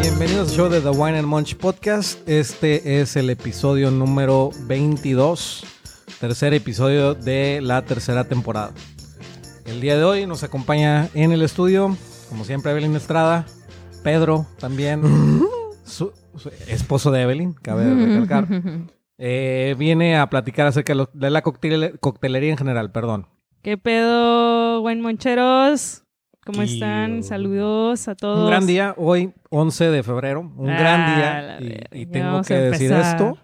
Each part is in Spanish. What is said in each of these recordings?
Bienvenidos al show de The Wine and Munch Podcast. Este es el episodio número 22, tercer episodio de la tercera temporada. El día de hoy nos acompaña en el estudio, como siempre, Evelyn Estrada, Pedro también, su, su esposo de Evelyn, cabe recalcar. Eh, viene a platicar acerca de, lo- de la coctel- coctelería en general, perdón. ¿Qué pedo, buen moncheros? ¿Cómo Y- están? Saludos a todos. Un gran día, hoy 11 de febrero, un Ah, gran la día. Y, tengo que decir esto.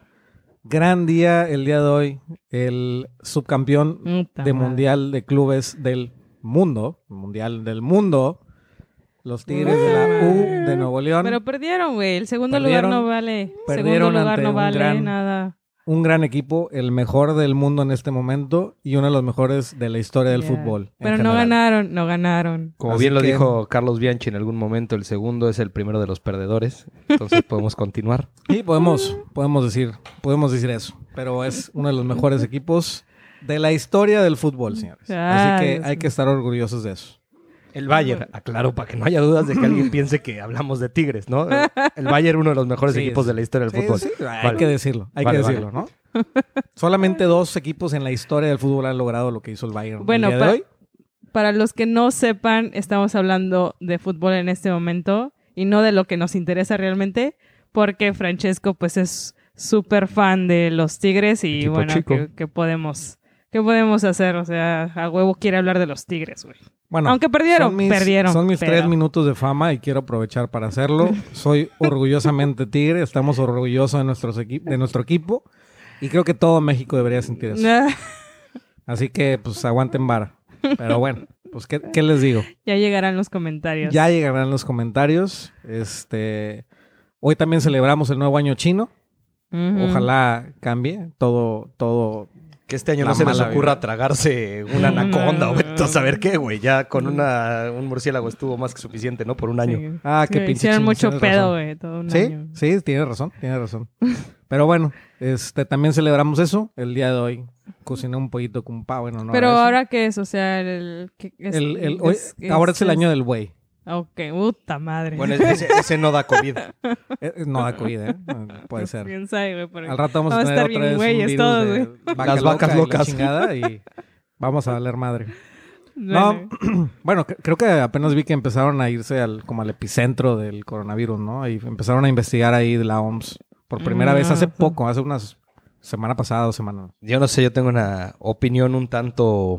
Gran día el día de hoy, el subcampeón Puta de madre. Mundial de Clubes del Mundo, Mundial del Mundo, los Tigres de la U de Nuevo León. Pero perdieron, güey. El segundo Perdieron- lugar no vale. perdieron segundo lugar ante no un vale gran- nada. un gran equipo, el mejor del mundo en este momento y uno de los mejores de la historia del fútbol. Pero no ganaron, no ganaron. Como Así bien lo que- dijo Carlos Bianchi en algún momento, el segundo es el primero de los perdedores. Entonces podemos continuar. Sí, podemos, podemos decir, podemos decir eso. Pero es uno de los mejores equipos de la historia del fútbol, señores. Así que hay que estar orgullosos de eso. El Bayern, aclaro, para que no haya dudas de que alguien piense que hablamos de Tigres, ¿no? El Bayern, uno de los mejores Sí, equipos sí. de la historia del Sí, fútbol. sí, hay Vale. que decirlo, hay Vale, que vale. decirlo, ¿no? Solamente dos equipos en la historia del fútbol han logrado lo que hizo el Bayern. Bueno, el día de pa- hoy. Para los que no sepan, estamos hablando de fútbol en este momento y no de lo que nos interesa realmente, porque Francesco pues es súper fan de los Tigres y Equipo bueno, chico. ¿qué, qué podemos, ¿qué podemos hacer? O sea, a huevo quiere hablar de los Tigres, güey. Bueno, Aunque perdieron, son mis, perdieron, Son mis pero- tres minutos de fama y quiero aprovechar para hacerlo. Soy orgullosamente tigre, estamos orgullosos de, nuestros equi- de nuestro equipo y creo que todo México debería sentir eso. Así que, pues, aguanten vara. Pero bueno, pues, ¿qué, qué les digo? ya llegarán los comentarios. Ya llegarán los comentarios. Este, hoy también celebramos el nuevo año chino. Ojalá cambie todo, todo. Que este año La no se les ocurra vida. tragarse una anaconda o No. a saber qué, güey. Ya con una, un murciélago estuvo más que suficiente, ¿no? Por un año. Sí. Ah, qué Sí, pinche Hicieron mucho pedo, güey, todo un Sí, año. sí, tienes razón, tienes razón. Pero bueno, este, también celebramos eso el día de hoy. Cociné un pollito con pavo en honor Pero a eso. ahora qué es, o sea, el... ¿qué es- El- el- hoy- es- ahora es el año del buey. Ok, puta madre. Bueno, ese, ese no da COVID. Eh, No da COVID, ¿eh? Puede ser. Quién sabe, güey, pero- Al rato vamos, Vamos a a tener otra vez un güeyes virus todos, de güey. vaca Las vacas loca y la locas. chingada y vamos a valer madre. Bueno, No, bueno, cre- creo que apenas vi que empezaron a irse al, como al epicentro del coronavirus, ¿no? Y empezaron a investigar ahí de la OMS por primera Mm, vez hace poco, hace unas semana pasada, dos semanas. Yo no sé, yo tengo una opinión un tanto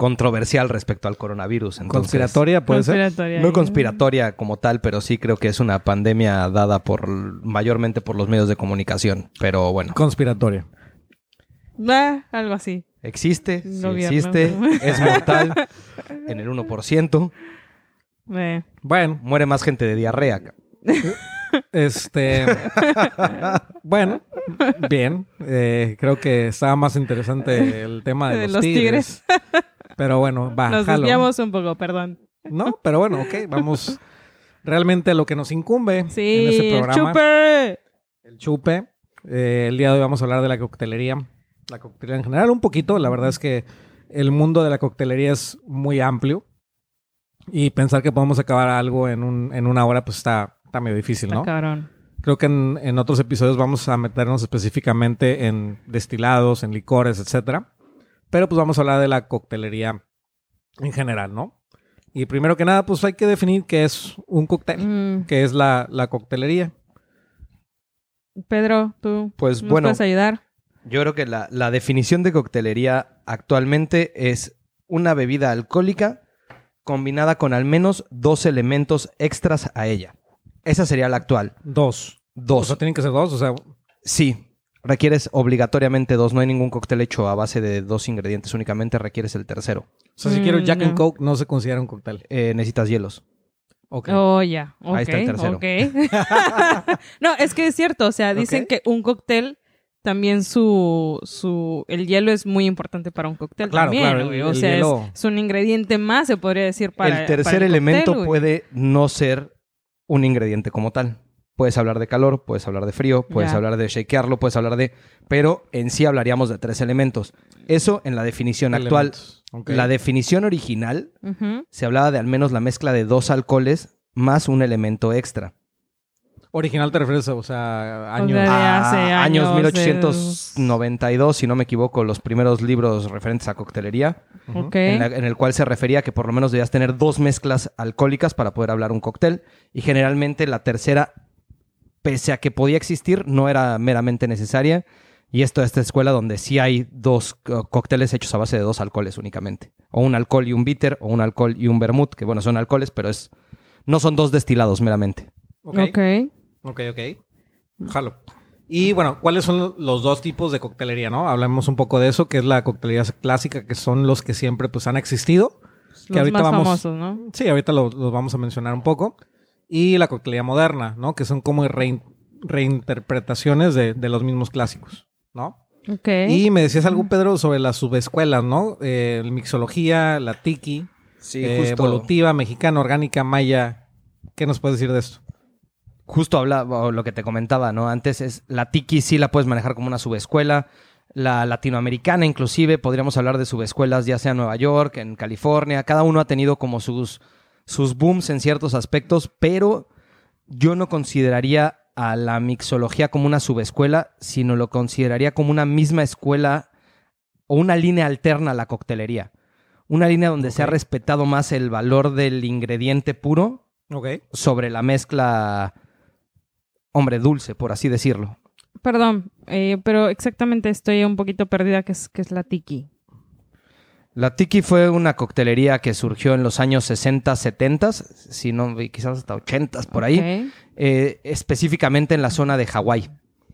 controversial respecto al coronavirus. Entonces, Conspiratoria puede ser. No conspiratoria como tal, pero sí creo que es una pandemia dada por mayormente por los medios de comunicación. Pero bueno, Conspiratoria. Ah, algo así. existe, sí existe, es mortal en el 1%. Eh, Bueno, Muere más gente de diarrea. este. bueno, bien. Eh, creo que estaba más interesante el tema de, De los, los tigres. Pero bueno, va. Nos jalo. desviamos un poco, perdón. No, pero bueno, ok, vamos realmente a lo que nos incumbe en Sí, ese el programa. chupe. El chupe. Eh, el día de hoy vamos a hablar de la coctelería. La coctelería en general, un poquito. La verdad es que el mundo de la coctelería es muy amplio. Y pensar que podemos acabar algo en, un, en una hora, pues está, está medio difícil, Está ¿no? cabrón. Creo que en, en otros episodios vamos a meternos específicamente en destilados, en licores, etcétera. Pero pues vamos a hablar de la coctelería en general, ¿no? Y primero que nada, pues hay que definir qué es un cóctel, Mm, qué es la, la coctelería. Pedro, tú Pues nos bueno, puedes ayudar. yo creo que la, la definición de coctelería actualmente es una bebida alcohólica combinada con al menos dos elementos extras a ella. Esa sería la actual. Dos. O Dos. sea, tienen que ser dos, o sea, Sí, requieres obligatoriamente dos. No hay ningún cóctel hecho a base de dos ingredientes, únicamente requieres el tercero. o sea si Mm, quiero Jack no. and Coke, no se considera un cóctel. Eh, necesitas hielos. Ok. Oh, ya. ok, Ahí está el tercero. ok. no, es que es cierto. O sea, dicen que un cóctel también su, su... El hielo es muy importante para un cóctel Claro, también, claro, el-. O sea, es- hielo- es, un ingrediente más, se podría decir, para el tercer para elemento cóctel, puede no ser un ingrediente como tal. Puedes hablar de calor, puedes hablar de frío, puedes hablar de shakearlo, puedes hablar de... Pero en sí hablaríamos de tres elementos. Eso en la definición actual. La definición original se hablaba de al menos la mezcla de dos alcoholes más un elemento extra. Original te refieres, o sea, O años. sea, de Ah, hace años años, 1892, si no me equivoco, los primeros libros referentes a coctelería, Ujú. Ok. en, la- en el cual se refería que por lo menos debías tener dos mezclas alcohólicas para poder hablar un cóctel. Y generalmente la tercera, pese a que podía existir, no era meramente necesaria. Y esto es esta escuela donde sí hay dos co- cócteles hechos a base de dos alcoholes únicamente. O un alcohol y un bitter, o un alcohol y un vermouth, que bueno, son alcoholes, pero es no son dos destilados meramente. Ok. Ok. Ok. Jalo. Y bueno, ¿cuáles son los dos tipos de coctelería, no? Hablamos un poco de eso, que es la coctelería clásica, que son los que siempre pues han existido. Que Los ahorita más vamos- famosos, ¿no? Sí, ahorita lo- los vamos a mencionar un poco. Y la coctelería moderna, ¿no? Que son como rein- reinterpretaciones de, de los mismos clásicos, ¿no? Ok. Y me decías algo, Pedro, sobre las subescuelas, ¿no? Eh, mixología, la tiki, Sí, eh, evolutiva, mexicana, orgánica, maya. ¿Qué nos puedes decir de esto? justo hablaba, o lo que te comentaba, ¿no? Antes es la tiki sí la puedes manejar como una subescuela. La latinoamericana, inclusive, podríamos hablar de subescuelas, ya sea en Nueva York, en California. Cada uno ha tenido como sus, sus booms en ciertos aspectos, pero yo no consideraría a la mixología como una subescuela, sino lo consideraría como una misma escuela o una línea alterna a la coctelería. Una línea donde se ha respetado más el valor del ingrediente puro sobre la mezcla, hombre, dulce, por así decirlo. Perdón, eh, pero exactamente estoy un poquito perdida que es, que es la tiki. La Tiki fue una coctelería que surgió en los años 60, 70, si no, quizás hasta 80 por ahí, eh, específicamente en la zona de Hawái.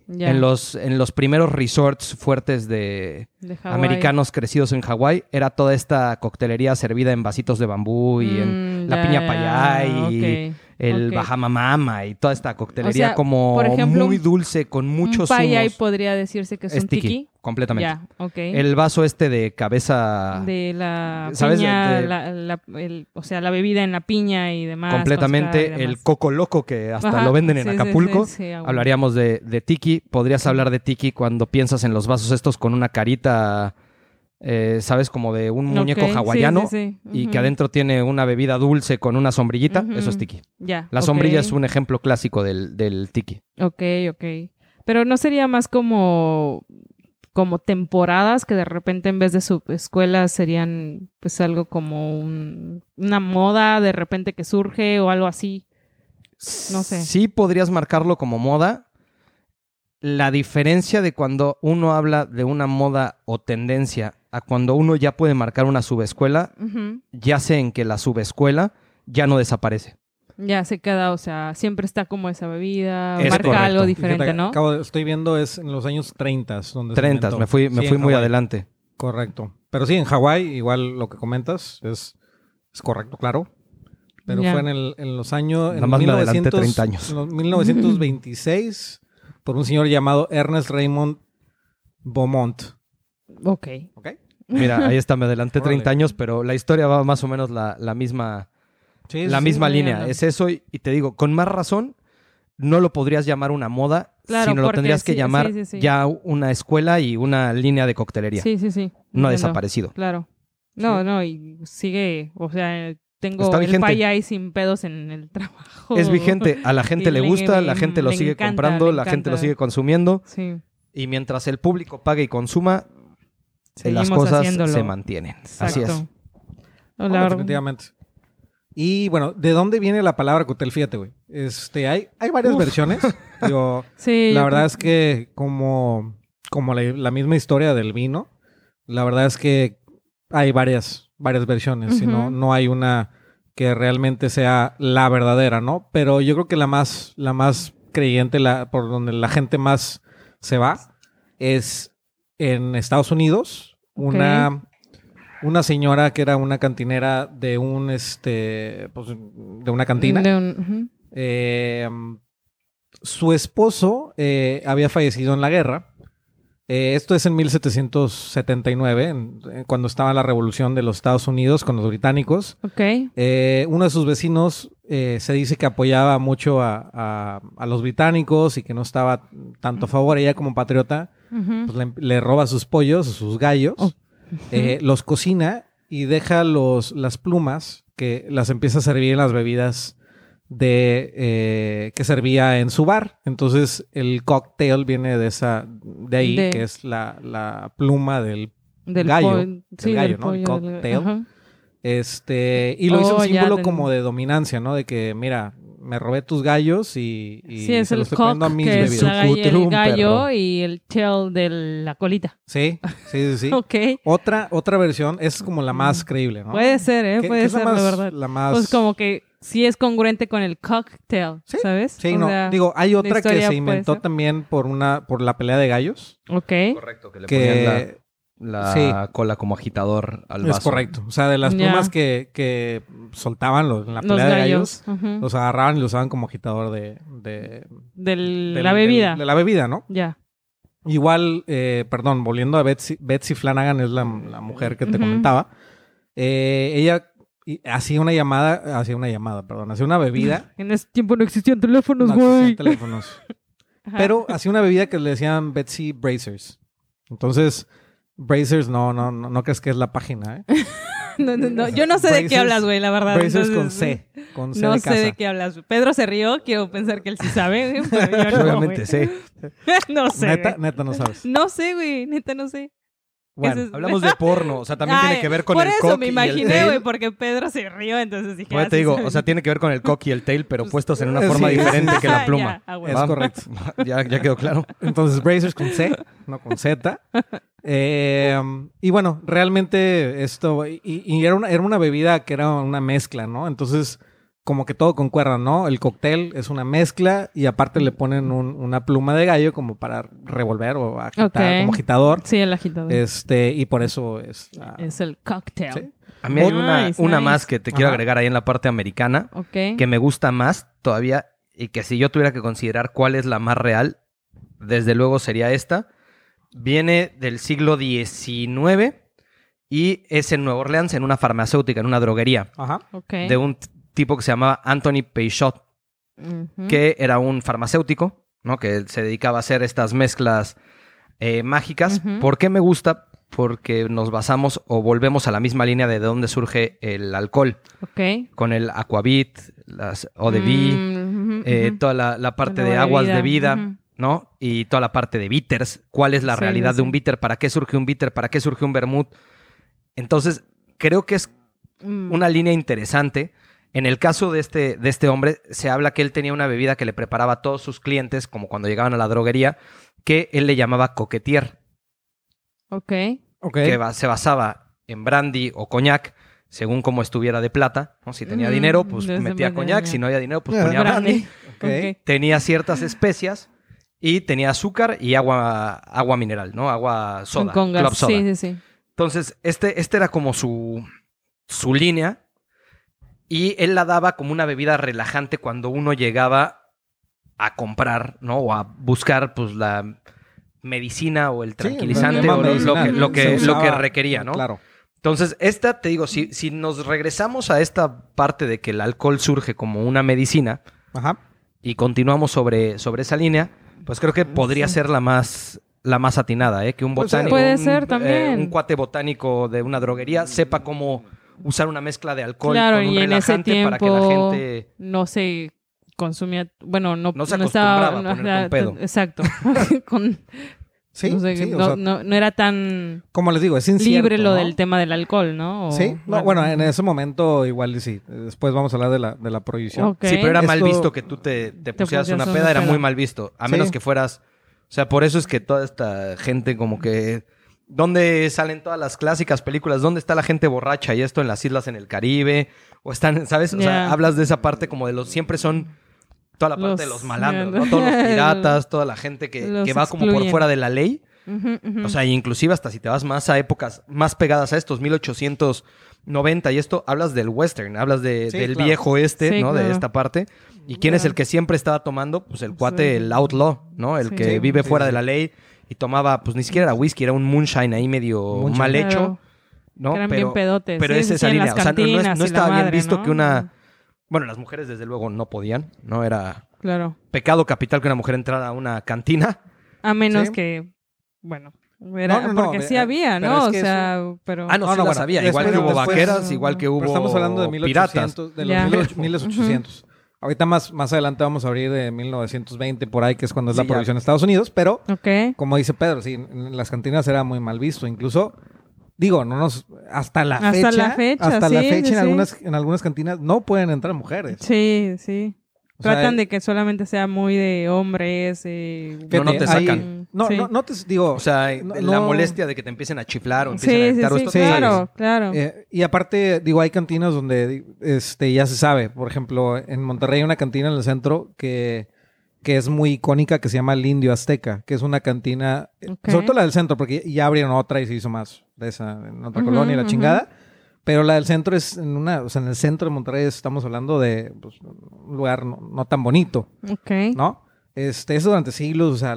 En los, en los primeros resorts fuertes de americanos crecidos en Hawái, era toda esta coctelería servida en vasitos de bambú y en Mm, la piña payá y el ok. Bahama Mama y toda esta coctelería O sea, como por ejemplo, muy dulce con muchos un payay podría decirse que es, Es un tiki, tiki. Completamente. Ya, ok. El vaso este de cabeza de la ¿sabes? piña, De- la- la- el- o sea, la bebida en la piña y demás. completamente el coco loco que hasta Ajá, lo venden en sí, Acapulco. sí, sí. Hablaríamos de, de tiki. Podrías hablar de tiki cuando piensas en los vasos estos con una carita, eh, ¿sabes? Como de un muñeco hawaiano y que adentro tiene una bebida dulce con una sombrillita. Eso es tiki. Ya. La sombrilla es un ejemplo clásico del, del tiki. Ok, ok. Pero no sería más como como temporadas que de repente en vez de subescuelas serían pues algo como un- una moda de repente que surge o algo así. No sé. Sí podrías marcarlo como moda. La diferencia de cuando uno habla de una moda o tendencia a cuando uno ya puede marcar una subescuela, Ujú. yace en que la subescuela ya no desaparece. Ya se queda, o sea, siempre está como esa bebida, Es marca correcto. algo diferente, Fíjate, ¿no? acabo de- estoy viendo es en los años 30. Donde se 30, inventó. me fui, me Sí, fui muy adelante. Correcto. Pero sí, en Hawái, igual lo que comentas es, es correcto, claro. Pero Ya. fue en, el- en los años... En Nada más me adelanté 1900 30 años. En los 1926, por un señor llamado Ernest Raymond Beaumont. Ok. ¿Ok? Mira, ahí está, me adelanté Órale. 30 años, pero la historia va más o menos la, la misma, Sí, la sí, misma sí. línea. Es eso y, y te digo, con más razón, no lo podrías llamar una moda, Claro, sino lo tendrías que sí, llamar sí, sí, sí. ya una escuela y una línea de coctelería. Sí, sí, sí. no ha desaparecido. Claro. No, Sí. no, y sigue, o sea, tengo Está el vigente. payay sin pedos en el trabajo. Es vigente, a la gente le le- gusta, la gente lo sigue encanta, comprando, la gente lo sigue consumiendo Sí, y mientras el público pague y consuma, las seguimos cosas haciéndolo. se mantienen. Así es. No, No, definitivamente. Y bueno, ¿de dónde viene la palabra cóctel? Fíjate, güey. Este, hay, hay varias Uf. versiones. Digo, Sí, la verdad creo- es que como, como la, la misma historia del vino, la verdad es que hay varias, varias versiones. y no, no hay una que realmente sea la verdadera, ¿no? Pero yo creo que la más, la más creyente, la, por donde la gente más se va, es en Estados Unidos. Una, una señora que era una cantinera de un este pues, de una cantina. de un- ujú. Eh, su esposo eh, había fallecido en la guerra Eh, esto es en 1779, en- en cuando estaba la revolución de los Estados Unidos con los británicos. Eh, uno de sus vecinos eh, se dice que apoyaba mucho a, a- a los británicos y que no estaba tanto a favor. Ella como patriota pues, le, le roba sus pollos, sus gallos, Oh. Eh, los cocina y deja los, las plumas que las empieza a servir en las bebidas de eh, que servía en su bar. Entonces el cocktail viene de esa de ahí De- que es la, la pluma del Del gallo, po- del sí, gallo, del ¿no? El pollo, cocktail. este y lo hizo Oh, un ya, símbolo como de dominancia, ¿no? De que mira me robé tus gallos y, y Sí, es se el los estoy poniendo a mis que es bebidas. la gall- el Sucutrum, gallo perro. y el tail de la colita. Sí, sí, sí, sí. Ok. Otra, otra versión es como la más creíble, ¿no? Puede ser, ¿eh? ¿Qué- qué Puede es ser, la, la, más, verdad. la más... Pues como que sí es congruente con el cocktail, Sí, ¿sabes? Sí, O no. sea, Digo, hay otra que historia se puede inventó ser. también por una, por la pelea de gallos. Ok. Correcto, que le ponían Que la, sí. cola como agitador al es vaso. correcto. O sea, de las plumas que, que soltaban los, en la Los pelea de gallos, los agarraban y los usaban como agitador de, de, Del- del- la bebida. del- de la bebida, ¿no? Ya. Igual, eh, perdón, volviendo a Betsy, Betsy Flanagan, es la, la mujer que te comentaba. Eh, ella hacía una llamada, hacía una llamada, perdón, hacía una bebida. En ese tiempo no existían teléfonos, no existían güey. teléfonos. Pero hacía una bebida que le decían Betsy Bracers. Entonces, Bracers no, no, no, no crees que es la página, ¿eh? No, no, no. Yo no sé de qué hablas, güey, la verdad. Bracers con entonces, C, con C No de sé casa. de qué hablas. Pedro se rió, quiero pensar que él sí sabe, güey, pero yo no, Obviamente, güey. sí. no sé. Neta, güey. neta no sabes. No sé, güey, neta no sé. Bueno, es- Hablamos de porno, o sea, también Ay, tiene que ver con por el eso cock me y el imaginé, tail. güey, porque Pedro se rió, entonces dije. Pues ah, te digo, o sea, tiene que ver con el cock y el tail, pero puestos en una Sí, forma sí, diferente sí, que la Ya, pluma. ah, es bueno. Va. correcto. ya, ya quedó claro. Entonces, Bracers con C, no con Z. Eh, y bueno, realmente esto, y, y era, una, era una bebida que era una mezcla, ¿no? Entonces, como que todo concuerda, ¿no? El cóctel es una mezcla y aparte le ponen un- una pluma de gallo como para revolver o agitar, como agitador. Sí, el agitador. Este, y por eso es... la- Es el cocktail. Sí. A mí hay una, Nice, una nice. más que te quiero Ajá. agregar ahí en la parte americana, Ok. que me gusta más todavía y que si yo tuviera que considerar cuál es la más real, desde luego sería esta. Viene del siglo XIX y es en Nueva Orleans, en una farmacéutica, en una droguería, Ajá. Ok. de un tipo que se llamaba Anthony Peixot, que era un farmacéutico, ¿no? Que se dedicaba a hacer estas mezclas eh, mágicas. ¿Por qué me gusta? Porque nos basamos o volvemos a la misma línea de dónde surge el alcohol, Ok. con el aquavit, las ODB, Mm, eh, ujú. toda la, la parte de aguas de vida. ¿No? Y toda la parte de bitters. ¿Cuál es la Sí, realidad sí, de un bitter? ¿Para qué surge un bitter? ¿Para qué surge un vermouth? Entonces, creo que es Mm. una línea interesante. En el caso de este, de este hombre, se habla que él tenía una bebida que le preparaba a todos sus clientes, como cuando llegaban a la droguería, que él le llamaba coquetier, Ok. Que se basaba en brandy o coñac, según como estuviera de plata. ¿no? Si tenía Mm, dinero, pues metía coñac. Si no había dinero, pues Ah, ponía brandy. Tenía ciertas especias y tenía azúcar y agua, agua mineral, ¿no? Agua soda, Con gas. club soda. Sí, sí, sí. Entonces, este, este era como su, su línea. Y él la daba como una bebida relajante cuando uno llegaba a comprar, ¿no? O a buscar, pues, la medicina o el Sí, tranquilizante o lo, que, lo, que, lo que requería, ¿no? Claro. Entonces, esta, te digo, si, si nos regresamos a esta parte de que el alcohol surge como una medicina Ajá. y continuamos sobre, sobre esa línea, pues creo que podría Sí. ser la más, la más atinada, ¿eh? Que un botánico, Puede un, ser eh, también. un cuate botánico de una droguería sepa cómo usar una mezcla de alcohol Claro, con un y en ese relajante para que la gente... no se consumía, bueno, no, No se estaba, acostumbraba a poner era- con pedo. Exacto. Con- Sí, no, sé, sí, o no, sea, no- no era tan como les digo, es incierto, libre lo ¿no? del tema del alcohol, ¿no? O- Sí, no, bueno, en ese momento igual sí. Después vamos a hablar de la, de la prohibición. Sí, pero era mal visto que tú te, te pusieras una pusieras peda, era peda. muy mal visto. A Sí. menos que fueras... O sea, por eso es que toda esta gente como que... ¿Dónde salen todas las clásicas películas? ¿Dónde está la gente borracha? Y esto en las islas en el Caribe. O están, ¿sabes? O sea, hablas de esa parte como de los... Siempre son toda la parte Los- de los malandros, ¿no? Todos los piratas, toda la gente que, que va como por fuera de la ley. O sea, inclusive hasta si te vas más a épocas más pegadas a estos 1890 y esto, hablas del western, hablas de, Sí, del claro. viejo este, Sí, ¿no? De esta parte. ¿Y quién es el que siempre estaba tomando? Pues el cuate, Sí. el outlaw, ¿no? El Sí. que Sí, vive sí, fuera sí. de la ley y tomaba, pues ni siquiera era whisky, era un moonshine ahí medio Moonshine. mal hecho. Claro. ¿no? Que eran pero, bien pedotes. pero Sí, es esa línea. O sea, no- no, no estaba bien visto ¿no? que una. Bueno, las mujeres desde luego no podían, ¿no? Era Claro. pecado capital que una mujer entrara a una cantina. A menos Sí. que, bueno, era, No, no, no, porque sí eh, había, ¿no? es O sea, pero... Ah, no, No, sí no, las bueno, había. después- igual que hubo después- vaqueras, igual que hubo Pero estamos hablando de piratas. 1800, de los Ya. 1800, 1800. Ahorita más, más adelante vamos a abrir de 1920 por ahí, que es cuando es Sí, la prohibición en Estados Unidos, pero como dice Pedro, sí, en las cantinas era muy mal visto. Incluso, digo, no nos, hasta la Hasta fecha, la fecha, hasta la fecha sí, en sí. algunas, en algunas cantinas no pueden entrar mujeres. Sí, sí. O sea, Tratan de que solamente sea muy de hombres. eh, No, no te sacan. no, Sí. no, no te digo. O sea, no- la molestia de que te empiecen a chiflar o empiecen a Sí, sí, gritar esto- claro, claro. Eh, y aparte, digo, hay cantinas donde este, ya se sabe. Por ejemplo, en Monterrey hay una cantina en el centro que, que es muy icónica que se llama El Indio Azteca, que es una cantina, eh, sobre todo la del centro, porque ya abrieron otra y se hizo más de esa en otra colonia, la chingada. Pero la del centro es en una, o sea, en el centro de Monterrey estamos hablando de pues, un lugar no, no tan bonito, ok. ¿no? Este, eso durante siglos, o sea,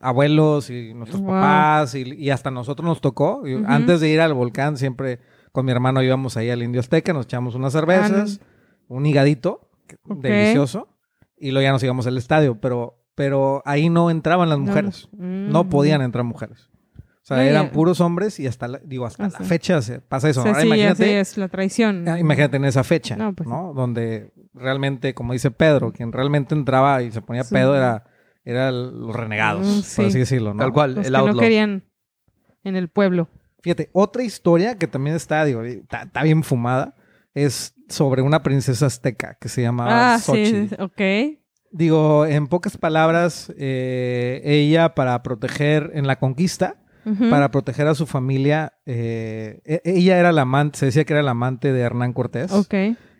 abuelos y nuestros Wow. papás y, y hasta nosotros nos tocó. Antes de ir al volcán, siempre con mi hermano íbamos ahí al Indio Azteca, nos echamos unas cervezas, un higadito, delicioso, y luego ya nos íbamos al estadio, pero, pero ahí no entraban las No. mujeres, Mm. no podían entrar mujeres. O sea, eran puros hombres y hasta, la- digo, hasta Hasta- la fecha se pasa eso. O sea, Ahora sí, imagínate, es la traición. Ah, Imagínate en esa fecha, No, pues ¿no? Donde realmente, como dice Pedro, quien realmente entraba y se ponía Sí. pedo era, era el- los renegados, Mm, sí. por así decirlo, ¿no? Tal cual, Los el que no querían en el pueblo. Fíjate, otra historia que también está, digo, está, está bien fumada, es sobre una princesa azteca que se llamaba Ah, Xochitl. sí, ok. Digo, en pocas palabras, eh, ella para proteger en la conquista, para proteger a su familia, eh, e- ella era la amante, se decía que era la amante de Hernán Cortés. Ok.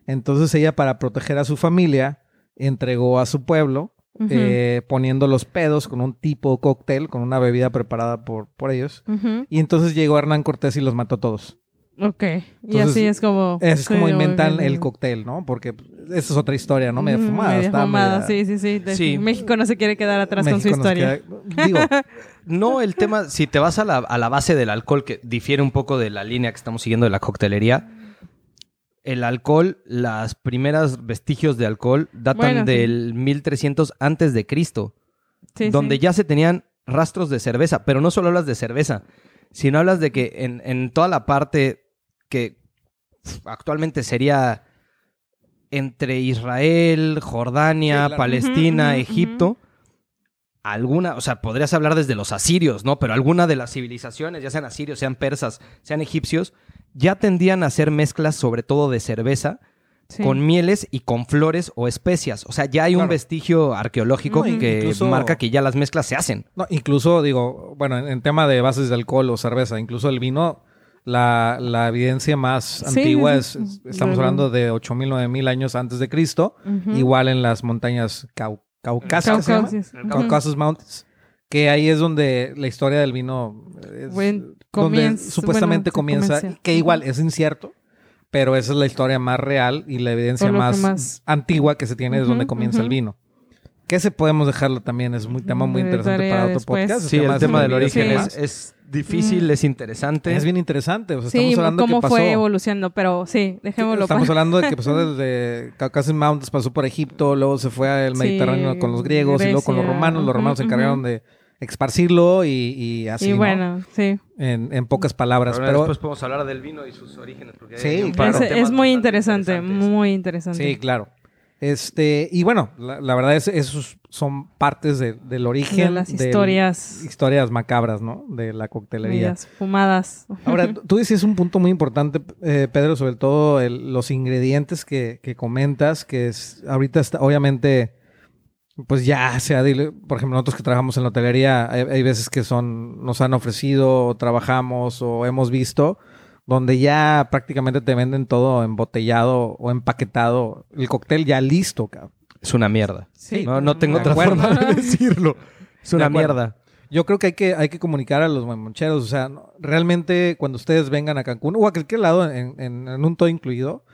Entonces ella para proteger a su familia entregó a su pueblo eh, poniendo los pedos con un tipo cóctel, con una bebida preparada por, por ellos. Y entonces llegó Hernán Cortés y los mató a todos. Ok. y así es como... Es como inventan el cóctel, ¿no? Porque esa es otra historia, ¿no? Media fumada. media está fumada, media- sí, sí, sí. De- Sí. México no se quiere quedar atrás con su México historia. queda- Digo, No, el tema, si te vas a la, a la base del alcohol, que difiere un poco de la línea que estamos siguiendo de la coctelería, el alcohol, las primeras vestigios de alcohol datan Bueno, sí. del 1300 antes de Cristo, Sí, donde sí. ya se tenían rastros de cerveza, pero no solo hablas de cerveza, sino hablas de que en, en toda la parte que actualmente sería entre Israel, Jordania, Sí. Palestina, Egipto, alguna, o sea, podrías hablar desde los asirios, ¿no? Pero alguna de las civilizaciones, ya sean asirios, sean persas, sean egipcios, ya tendían a hacer mezclas sobre todo de cerveza Sí. con mieles y con flores o especias. O sea, ya hay un vestigio arqueológico No, que incluso- marca que ya las mezclas se hacen. no, incluso, digo, bueno, en, en tema de bases de alcohol o cerveza, incluso el vino, la, la evidencia más Sí, antigua es, estamos hablando de 8.000, 9.000 años antes de Cristo, igual en las montañas Cau-. Caucasus. Mountains, que ahí es donde la historia del vino es donde supuestamente bueno, comienza, comienza. que igual es incierto, pero esa es la historia más real y la evidencia más, más- antigua que se tiene es Ujú, donde comienza el vino. Que ese podemos dejarlo también, es un tema muy De interesante para otro después. podcast. Sí, el tema del de origen es, es difícil, Mm. es interesante. Es bien interesante. O sea, Sí, estamos hablando cómo que pasó, fue evolucionando, pero sí, dejémoslo Estamos para... hablando de que pasó desde Caucasus Mountains, pasó por Egipto, luego se fue al Sí, Mediterráneo con los griegos y luego con los romanos. Los romanos se encargaron de esparcirlo y, y así, y ¿no? bueno, sí. en, en pocas palabras. Pero pero después podemos hablar del vino y sus orígenes. Porque Sí, hay un claro. par de Es, temas es muy interesante, muy interesante. Sí, claro. Este, y bueno, la, la verdad es esos son partes de- del origen De las del- historias. historias macabras, ¿no? De la coctelería. Fumadas. Ahora, tú- dices un punto muy importante, eh, Pedro, sobre todo el- los ingredientes que, que comentas, que es ahorita está, obviamente, pues ya sea, dile- por ejemplo, nosotros que trabajamos en la hotelería, hay, hay veces que son, nos han ofrecido, o trabajamos o hemos visto, donde ya prácticamente te venden todo embotellado o empaquetado, el cóctel ya listo, cabrón. Es una mierda. Sí. No, no tengo otra acuerdo. forma de decirlo. Es una mierda. Yo creo que hay que, hay que comunicar a los moncheros. O sea, no- realmente cuando ustedes vengan a Cancún o a cualquier lado en, en- en un todo incluido,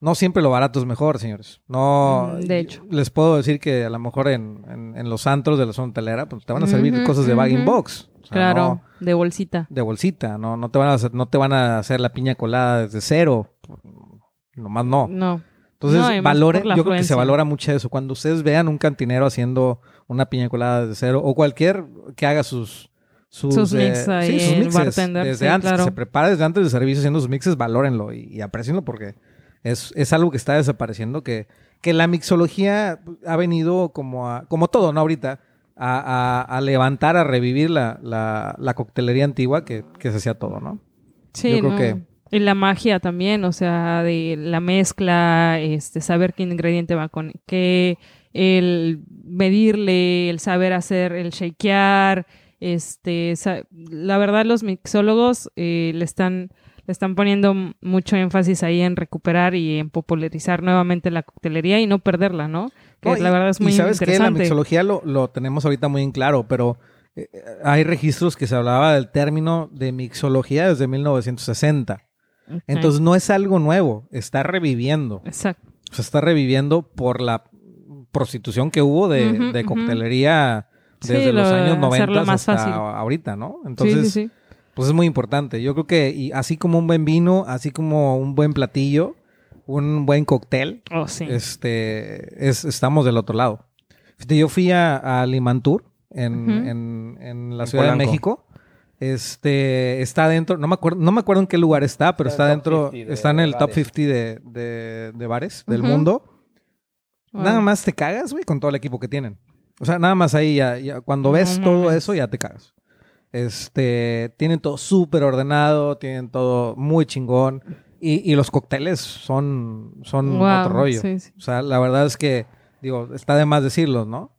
no siempre lo barato es mejor, señores. No, Mm, de hecho. les puedo decir que a lo mejor en, en- en los antros de la zona hotelera, pues te van a servir cosas de bag in box. Sea, Claro, no de bolsita. de bolsita, no, no te van a hacer, no te van a hacer la piña colada desde cero. Nomás no. No. Entonces, No, yo creo que se valora mucho eso. Cuando ustedes vean un cantinero haciendo una piña colada desde cero, o cualquier que haga sus sus, Sus eh, mix ahí, sí, sus mixes bartender, desde sí, antes, claro. que se prepara desde antes del servicio haciendo sus mixes, valórenlo y, y aprecienlo porque es, es algo que está desapareciendo, que, que la mixología ha venido como a, como todo, ¿no? Ahorita, a, a- a levantar, a revivir la, la, la coctelería antigua que, que se hacía todo, ¿no? Sí, Yo creo no. que- Y la magia también, o sea, de la mezcla, este, saber qué ingrediente va con qué, el medirle, el saber hacer, el shakear, este, la verdad los mixólogos eh, le están le están poniendo mucho énfasis ahí en recuperar y en popularizar nuevamente la coctelería y no perderla, ¿no? Que No, la y- verdad es muy y sabes que la mixología lo, lo tenemos ahorita muy en claro, pero eh, hay registros que se hablaba del término de mixología desde 1960. Ok. Entonces no es algo nuevo, está reviviendo. Exacto. O sea, está reviviendo por la prostitución que hubo de, de coctelería desde los lo- años 90 hacerlo más hasta fácil. ahorita, ¿no? Entonces, sí, sí. pues es muy importante. Yo creo que y así como un buen vino, así como un buen platillo, un buen cóctel, Oh, sí. este, es, estamos del otro lado. Yo fui a, a Limantur, en, en- en la En Ciudad de. México. Este, está dentro, no me acuerdo, no me acuerdo en qué lugar está, pero Está dentro, 50 de está en el top bares. 50 de, de- de bares del mundo. Wow. Nada más te cagas, güey, con todo el equipo que tienen. O sea, nada más ahí ya, ya- cuando No ves todo mames. eso ya te cagas. Este, tienen todo súper ordenado, tienen todo muy chingón. Y, y los cócteles son, son Wow, otro rollo. sí, sí. O sea, la verdad es que, digo, está de más decirlo, ¿no?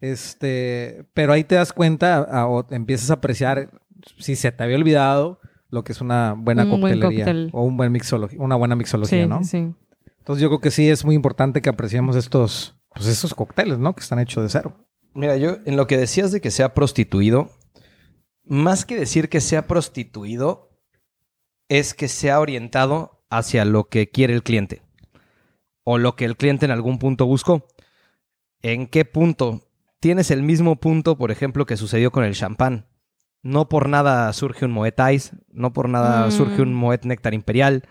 Este, pero ahí te das cuenta a- o te empiezas a apreciar si se te había olvidado lo que es una buena Un buen coctelería o un buen mixología, una buena mixología, Sí, ¿no? sí, sí. Entonces yo creo que sí es muy importante que apreciemos estos, pues estos cócteles, ¿no? Que están hechos de cero. Mira, yo en lo que decías de que sea prostituido, más que decir que sea prostituido, es que sea orientado hacia lo que quiere el cliente o lo que el cliente en algún punto buscó. ¿En qué punto? Tienes el mismo punto, por ejemplo, que sucedió con el champán. No por nada surge un Moet Ice, no por nada Mm. surge un Moet Néctar Imperial,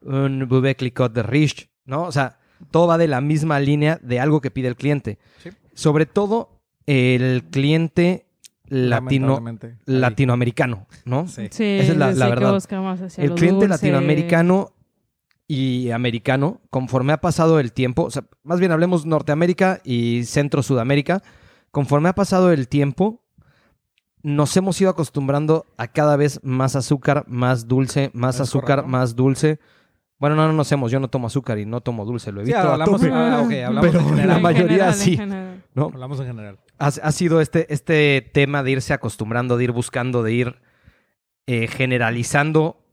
un Bouvet Clicquot de Rich, ¿no? O sea, todo va de la misma línea de algo que pide el cliente. Sí. Sobre todo el cliente latino, latinoamericano, ¿no? Sí. Sí, Esa es la- sí la que verdad. hacia El cliente dulce. latinoamericano y americano, conforme ha pasado el tiempo, o sea, más bien hablemos Norteamérica y Centro Sudamérica, conforme ha pasado el tiempo, nos hemos ido acostumbrando a cada vez más azúcar, más dulce, más Es azúcar, correcto. más dulce. Bueno, no, no nos hemos, yo no tomo azúcar y no tomo dulce, lo he Sí, visto a hablamos, tope. ah, ok, hablamos Pero en la general. En mayoría general, en sí. general. ¿no? Hablamos en general. Ha, ha sido este, este tema de irse acostumbrando, de ir buscando, de ir eh, generalizando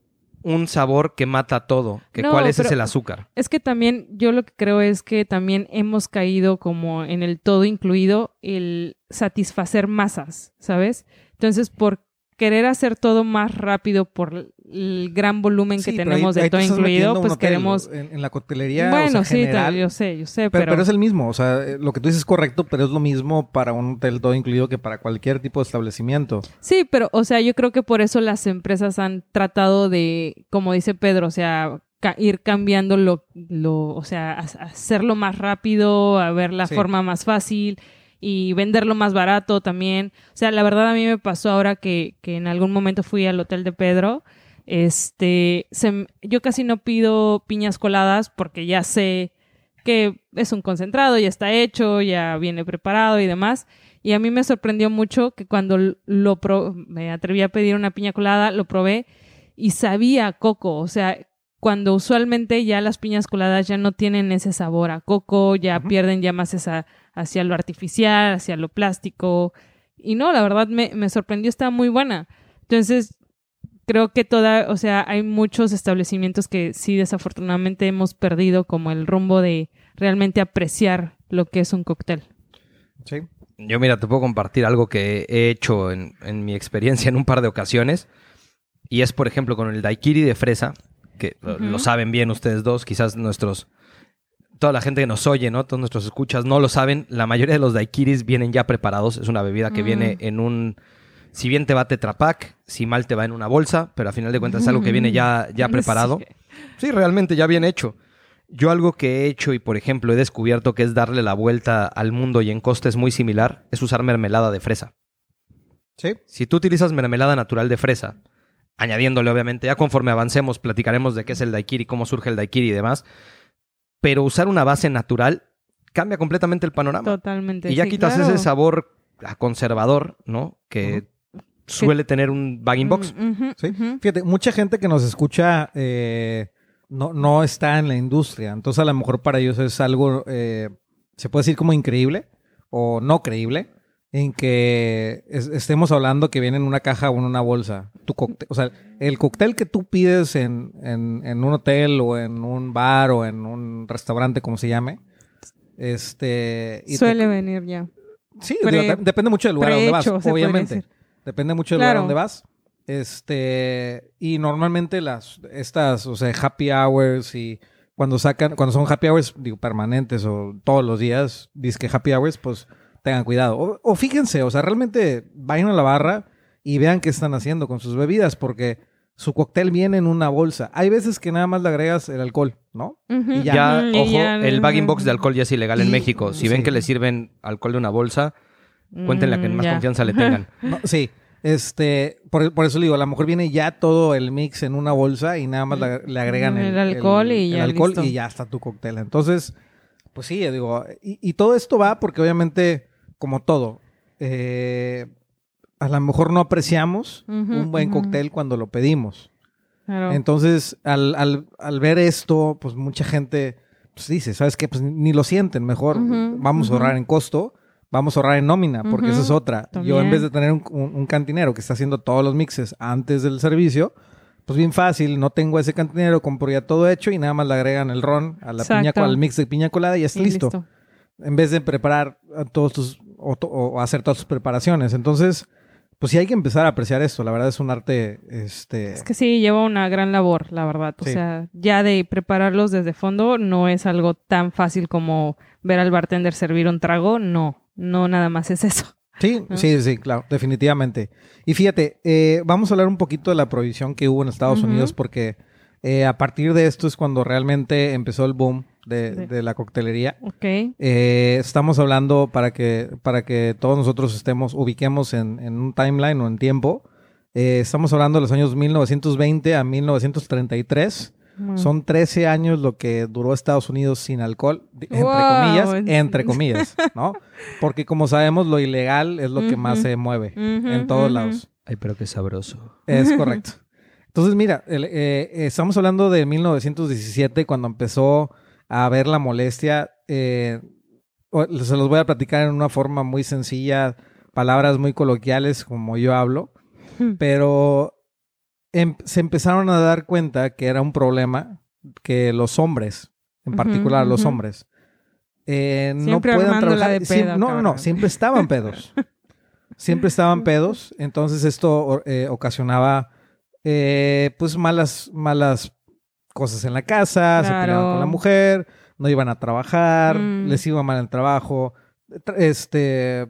un sabor que mata todo. Que No, ¿Cuál es, es el azúcar? Es que también yo lo que creo es que también hemos caído como en el todo incluido el satisfacer masas, ¿sabes? Entonces, por querer hacer todo más rápido por el gran volumen que Sí, tenemos ahí- de ahí todo incluido, pues hotel, queremos... En, en la coctelería, o Bueno, sea, sí, general, yo sé, yo sé, Pero, pero... pero es el mismo, o sea, eh, lo que tú dices es correcto, pero es lo mismo para un hotel todo incluido que para cualquier tipo de establecimiento. Sí, pero, o sea, yo creo que por eso las empresas han tratado de, como dice Pedro, o sea, ca- ir cambiando lo, lo o sea, ha- hacerlo más rápido, a ver la Sí. forma más fácil y venderlo más barato también. O sea, la verdad a mí me pasó ahora que, que en algún momento fui al hotel de Pedro. Este, se yo casi no pido piñas coladas porque ya sé que es un concentrado, ya está hecho, ya viene preparado y demás. Y a mí me sorprendió mucho que cuando lo pro- me atreví a pedir una piña colada, lo probé y sabía coco. O sea, cuando usualmente ya las piñas coladas ya no tienen ese sabor a coco, ya pierden ya más esa hacia lo artificial, hacia lo plástico. Y no, la verdad me, me sorprendió, está muy buena. Entonces, creo que toda, o sea, hay muchos establecimientos que sí desafortunadamente hemos perdido como el rumbo de realmente apreciar lo que es un cóctel. Sí. Yo, mira, te puedo compartir algo que he hecho en, en mi experiencia en un par de ocasiones. Y es, por ejemplo, con el daiquiri de fresa. que lo- saben bien ustedes dos, quizás nuestros... Toda la gente que nos oye, ¿no? Todos nuestros escuchas no lo saben. La mayoría de los daiquiris vienen ya preparados. Es una bebida que Mm. viene en un... Si bien te va Tetra Pak, si mal te va en una bolsa, pero a final de cuentas es algo que viene ya, ya preparado. Sí. Sí, realmente ya bien hecho. Yo algo que he hecho y, por ejemplo, he descubierto que es darle la vuelta al mundo y en costes muy similar, es usar mermelada de fresa. Sí. Si tú utilizas mermelada natural de fresa, añadiéndole obviamente, ya conforme avancemos platicaremos de qué es el daiquiri, cómo surge el daiquiri y demás, pero usar una base natural cambia completamente el panorama. Totalmente. y ya sí, quitas claro. ese sabor conservador, ¿no? Que suele tener un bagging box. Mm, Sí. Fíjate, mucha gente que nos escucha eh, no, no está en la industria. Entonces, a lo mejor para ellos es algo, eh, se puede decir como increíble o no creíble, en que es- estemos hablando que viene en una caja o en una bolsa. Tu cóctel, o sea, el cóctel que tú pides en, en- en un hotel o en un bar o en un restaurante, como se llame. Este. y te- Suele venir ya. Sí, pre- digo, de- depende mucho del lugar a donde vas, obviamente. Depende mucho del Claro. lugar donde vas. Este, y normalmente las, estas, o sea, happy hours y cuando sacan, cuando son happy hours, digo, permanentes o todos los días, que happy hours, pues tengan cuidado. O, o fíjense, o sea, realmente vayan a la barra y vean qué están haciendo con sus bebidas, porque su cóctel viene en una bolsa. Hay veces que nada más le agregas el alcohol, ¿no? Y Ya, y ojo, ya- el bagging box de alcohol ya es ilegal en México. Si ven que le sirven alcohol de una bolsa, cuéntenle a quien Mm, más ya. confianza le tengan. No, sí. Este, por, por eso le digo, a lo mejor viene ya todo el mix en una bolsa y nada más le, le agregan el, El alcohol y el ya alcohol listo. y ya está tu cóctel. Entonces, pues sí, yo digo, y, y todo esto va porque obviamente, como todo, eh, a lo mejor no apreciamos un buen cóctel cuando lo pedimos. Claro. Entonces, al, al- al ver esto, pues mucha gente pues, dice, ¿sabes qué? Pues ni lo sienten, mejor vamos a ahorrar en costo, vamos a ahorrar en nómina, porque esa es otra. Yo en vez de tener un, un- un cantinero que está haciendo todos los mixes antes del servicio, pues bien fácil, no tengo ese cantinero, compro ya todo hecho y nada más le agregan el ron a la piña, al mix de piña colada y ya está Y listo. En vez de preparar a todos tus, o, to- o hacer todas tus preparaciones. Entonces, pues sí hay que empezar a apreciar esto. La verdad es un arte, este... Es que sí, lleva una gran labor, la verdad. O Sí. sea, ya de prepararlos desde fondo no es algo tan fácil como ver al bartender servir un trago. No, no nada más es eso. Sí, ¿no? sí, sí, claro, definitivamente. Y fíjate, eh, vamos a hablar un poquito de la prohibición que hubo en Estados. Unidos porque eh, a partir de esto es cuando realmente empezó el boom de, Sí. de la coctelería. Ok. Eh, estamos hablando para que, para que todos nosotros estemos, ubiquemos en, en un timeline o en tiempo. eh, estamos hablando de los años 1920 a 1933. Mm. Son 13 años lo que duró Estados Unidos sin alcohol, entre Wow. comillas, entre comillas, ¿no? Porque como sabemos, lo ilegal es lo que más se mueve en todos lados. Ay, pero qué sabroso. Es correcto. Entonces, mira, el- eh, eh, estamos hablando de 1917, cuando empezó a haber la molestia. eh, se los voy a platicar en una forma muy sencilla, palabras muy coloquiales, como yo hablo, Hmm. pero em- se empezaron a dar cuenta que era un problema que los hombres, en particular los hombres, eh, no puedan trabajar. de Siem- pedo, no, no, no, siempre estaban pedos. siempre estaban pedos. Entonces esto eh, ocasionaba eh, pues malas, malas cosas en la casa, se peleaban con la mujer, no iban a trabajar, Mm. les iba mal el trabajo, tra- este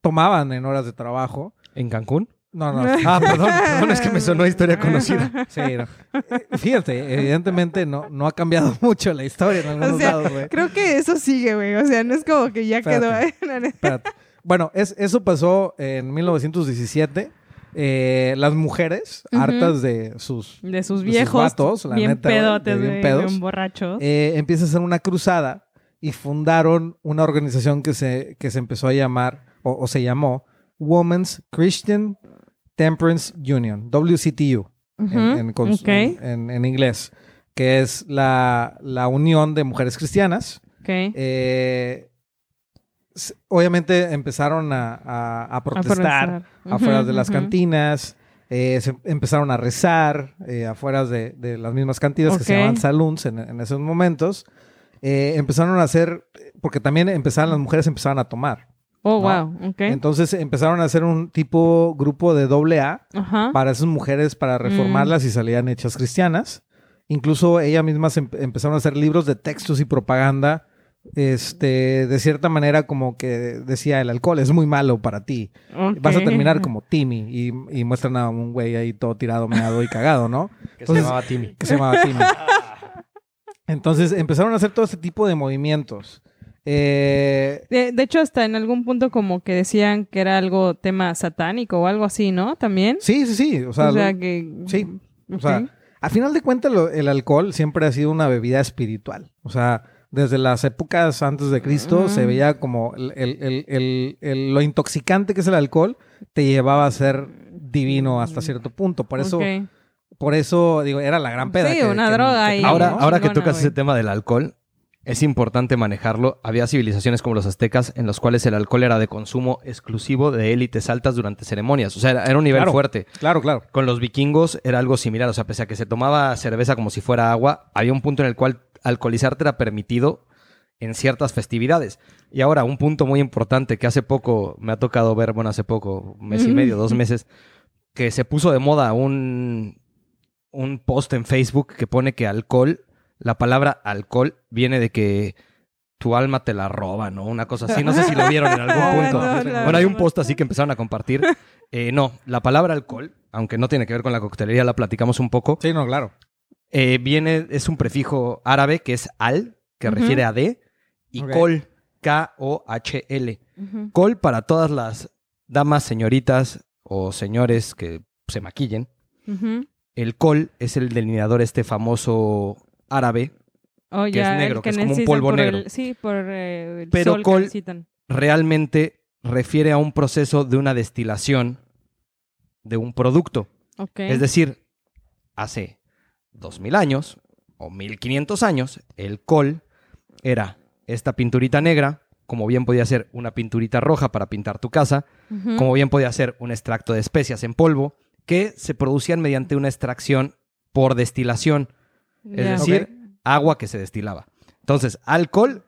tomaban en horas de trabajo. ¿En Cancún? No, no. Ah, perdón, perdón, es que me sonó historia conocida. Sí, no. Eh, Fíjate, evidentemente no, no ha cambiado mucho la historia en algunos O sea, lados, güey. Creo que eso sigue, güey. O sea, no es como que ya Espérate. quedó. en- Espérate. Bueno, es, eso pasó en 1917. Eh, las mujeres, hartas de sus... De sus sus viejos. vatos, la bien neta, pedotes, de bien pedos. bien borrachos. eh, empieza a hacer una cruzada y fundaron una organización que se, que se empezó a llamar, o, o se llamó, Women's Christian Temperance Union, WCTU, en, inglés, que es la, la unión de mujeres cristianas. Eh, obviamente empezaron a, a- a protestar protestar. afuera Ujú, de las cantinas, eh, se empezaron a rezar eh, afuera de, de las mismas cantinas que se llamaban saloons en, en esos momentos. Eh, empezaron a hacer, porque también empezaron, las mujeres empezaron a tomar. Oh, ¿no? wow. Entonces empezaron a hacer un tipo grupo de doble A Ajá. para esas mujeres, para reformarlas y salían hechas cristianas. Incluso ella misma se empe- empezaron a hacer libros de textos y propaganda. Este, de cierta manera, como que decía el alcohol es muy malo para ti. Vas a terminar como Timmy. Y, y muestran a un güey ahí todo tirado, meado y cagado, ¿no? Que Entonces- se llamaba Timmy. que se llamaba Timmy. Entonces empezaron a hacer todo este tipo de movimientos. Eh, De, de hecho, hasta en algún punto como que decían que era algo tema satánico o algo así, ¿no? También. sí, sí, sí. O sea, o sea lo- que... sí. O sea, a final de cuentas, lo- el alcohol siempre ha sido una bebida espiritual. O sea, desde las épocas antes de Cristo se veía como el- el- el- el- el- lo intoxicante que es el alcohol te llevaba a ser divino hasta cierto punto. Por eso, por eso digo, era la gran peda. Sí, que- una que- droga que-. Ahora, ¿no? ahora que tocas ese tema del alcohol, es importante manejarlo. Había civilizaciones como los aztecas en los cuales el alcohol era de consumo exclusivo de élites altas durante ceremonias. O sea, era, era un nivel Claro. fuerte. Claro, claro. Con los vikingos era algo similar. O sea, pese a que se tomaba cerveza como si fuera agua, había un punto en el cual alcoholizarte era permitido en ciertas festividades. Y ahora, un punto muy importante que hace poco me ha tocado ver, bueno, hace poco, un mes y medio, dos meses, que se puso de moda un, un post en Facebook que pone que alcohol, la palabra alcohol viene de que tu alma te la roba, ¿no? Una cosa así. No sé si lo vieron en algún punto. No, no, bueno, hay un post así que empezaron a compartir. Eh, no, la palabra alcohol, aunque no tiene que ver con la coctelería, la platicamos un poco. Sí, no, claro. Eh, viene, es un prefijo árabe que es al, que refiere a de, y col, K-O-H-L. Col para todas las damas, señoritas o señores que se maquillen. El col es el delineador este famoso árabe. Oh, Que es ya, negro, que es como un polvo el- negro. sí, por eh, el Pero sol que col- necesitan. Realmente refiere a un proceso de una destilación de un producto. Es decir, hace 2000 años o 1500 años, el col era esta pinturita negra, como bien podía ser una pinturita roja para pintar tu casa, como bien podía ser un extracto de especias en polvo, que se producían mediante una extracción por destilación, es decir, agua que se destilaba. Entonces, alcohol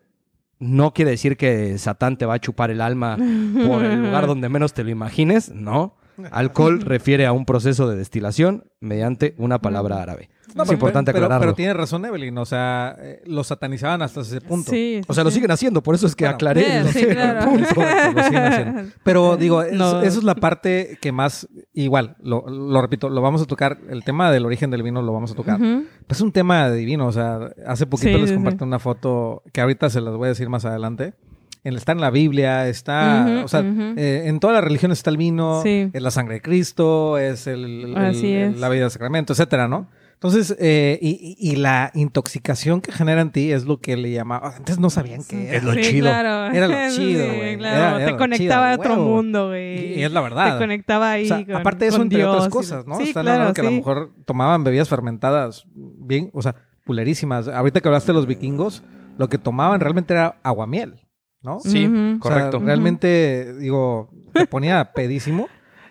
no quiere decir que Satán te va a chupar el alma por el lugar donde menos te lo imagines, no. Alcohol refiere a un proceso de destilación mediante una palabra árabe. No, es pero- importante pero, aclararlo. Pero tiene razón Evelyn, o sea, eh, lo satanizaban hasta ese punto. Sí, o sea, lo siguen haciendo, por eso es que Bueno, aclaré. Sí, el punto. Lo siguen haciendo. Pero digo, es- No. eso es la parte que más, igual, lo, lo repito, lo vamos a tocar, el tema del origen del vino lo vamos a tocar. Ujú. Es un tema divino, o sea, hace poquito Sí, les compartí sí. una foto que ahorita se las voy a decir más adelante. En- Está en la Biblia, está, o sea, eh, en todas las religiones está el vino, Sí. es la sangre de Cristo, es el, el- Así el- es. la vida del sacramento, etcétera, ¿no? Entonces, eh, y, y- la intoxicación que genera en ti es lo que le llamaba. Antes no sabían qué era. Es lo Sí, chido. claro. Era lo chido, Sí, claro. Era- era Te conectaba chido, a otro huevo. mundo, güey. Y es la verdad. Te conectaba ahí O sea, con, aparte de eso, entre Dios otras cosas, ¿no? Sí, Están claro, hablando que a lo mejor tomaban bebidas fermentadas bien, o sea, pulerísimas. Ahorita que hablaste de los vikingos, lo que tomaban realmente era aguamiel, ¿no? Sí, Ujú. O sea, correcto. realmente, digo, te ponía pedísimo.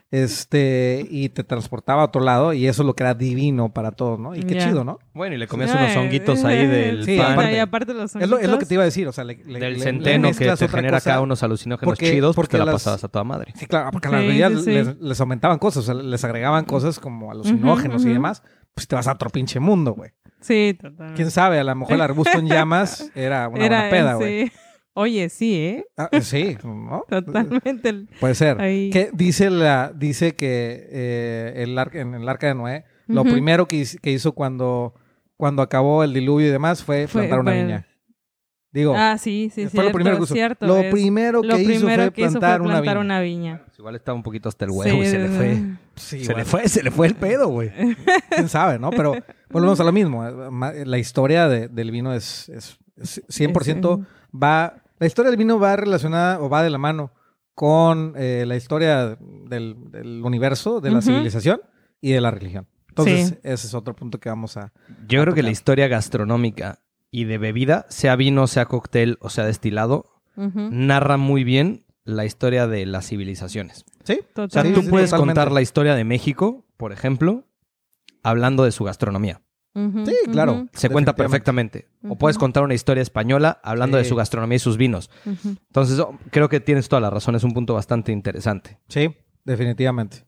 Este, y te transportaba a otro lado, y eso es lo que era divino para todos, ¿no? Y qué chido, ¿no? Bueno, y le comías unos honguitos ahí del Sí, pan, aparte- y aparte los Es lo, es lo que te iba a decir, o sea, le, le- del le centeno que te genera cosa. acá unos alucinógenos Porque- chidos, porque te la las- pasabas a toda madre. Sí, claro, porque a las bebidas sí, sí. Les, les aumentaban cosas, o sea, les agregaban cosas como alucinógenos y demás, pues te vas a otro pinche mundo, güey. Sí, totalmente. ¿Quién sabe? A lo mejor el arbusto en llamas era una Era buena peda, güey. Oye, sí, ¿eh? Ah, sí, ¿no? Totalmente. el- Puede ser. Ahí. Que dice la, dice que eh, el ar- en el arca de Noé, lo primero que, hiz- que hizo cuando, cuando acabó el diluvio y demás fue Fue- plantar una fue- viña. Digo, Ah, sí, sí, fue cierto, lo primero que hizo. cierto, lo es- primero que lo hizo primero fue que hizo fue plantar, una plantar viña. una viña. Pues igual estaba un poquito hasta el huevo y se le fue. Sí, Se bueno, le fue, se le fue el pedo, güey. quién sabe, ¿no? Pero volvemos a lo mismo. eh, La historia de- del vino es, es, es 100% va... La historia del vino va relacionada o va de la mano con eh, la historia del, del universo, de la civilización y de la religión. Entonces, Sí. ese es otro punto que vamos a... Yo a creo que la historia gastronómica y de bebida, sea vino, sea cóctel o sea destilado, narra muy bien la historia de las civilizaciones. Sí, O sea, totalmente. tú sí, puedes totalmente. contar la historia de México, por ejemplo, hablando de su gastronomía. Sí, claro. Se cuenta perfectamente. O puedes contar una historia española hablando de su gastronomía y sus vinos. Entonces, oh, creo que tienes toda la razón. Es un punto bastante interesante. Sí, definitivamente.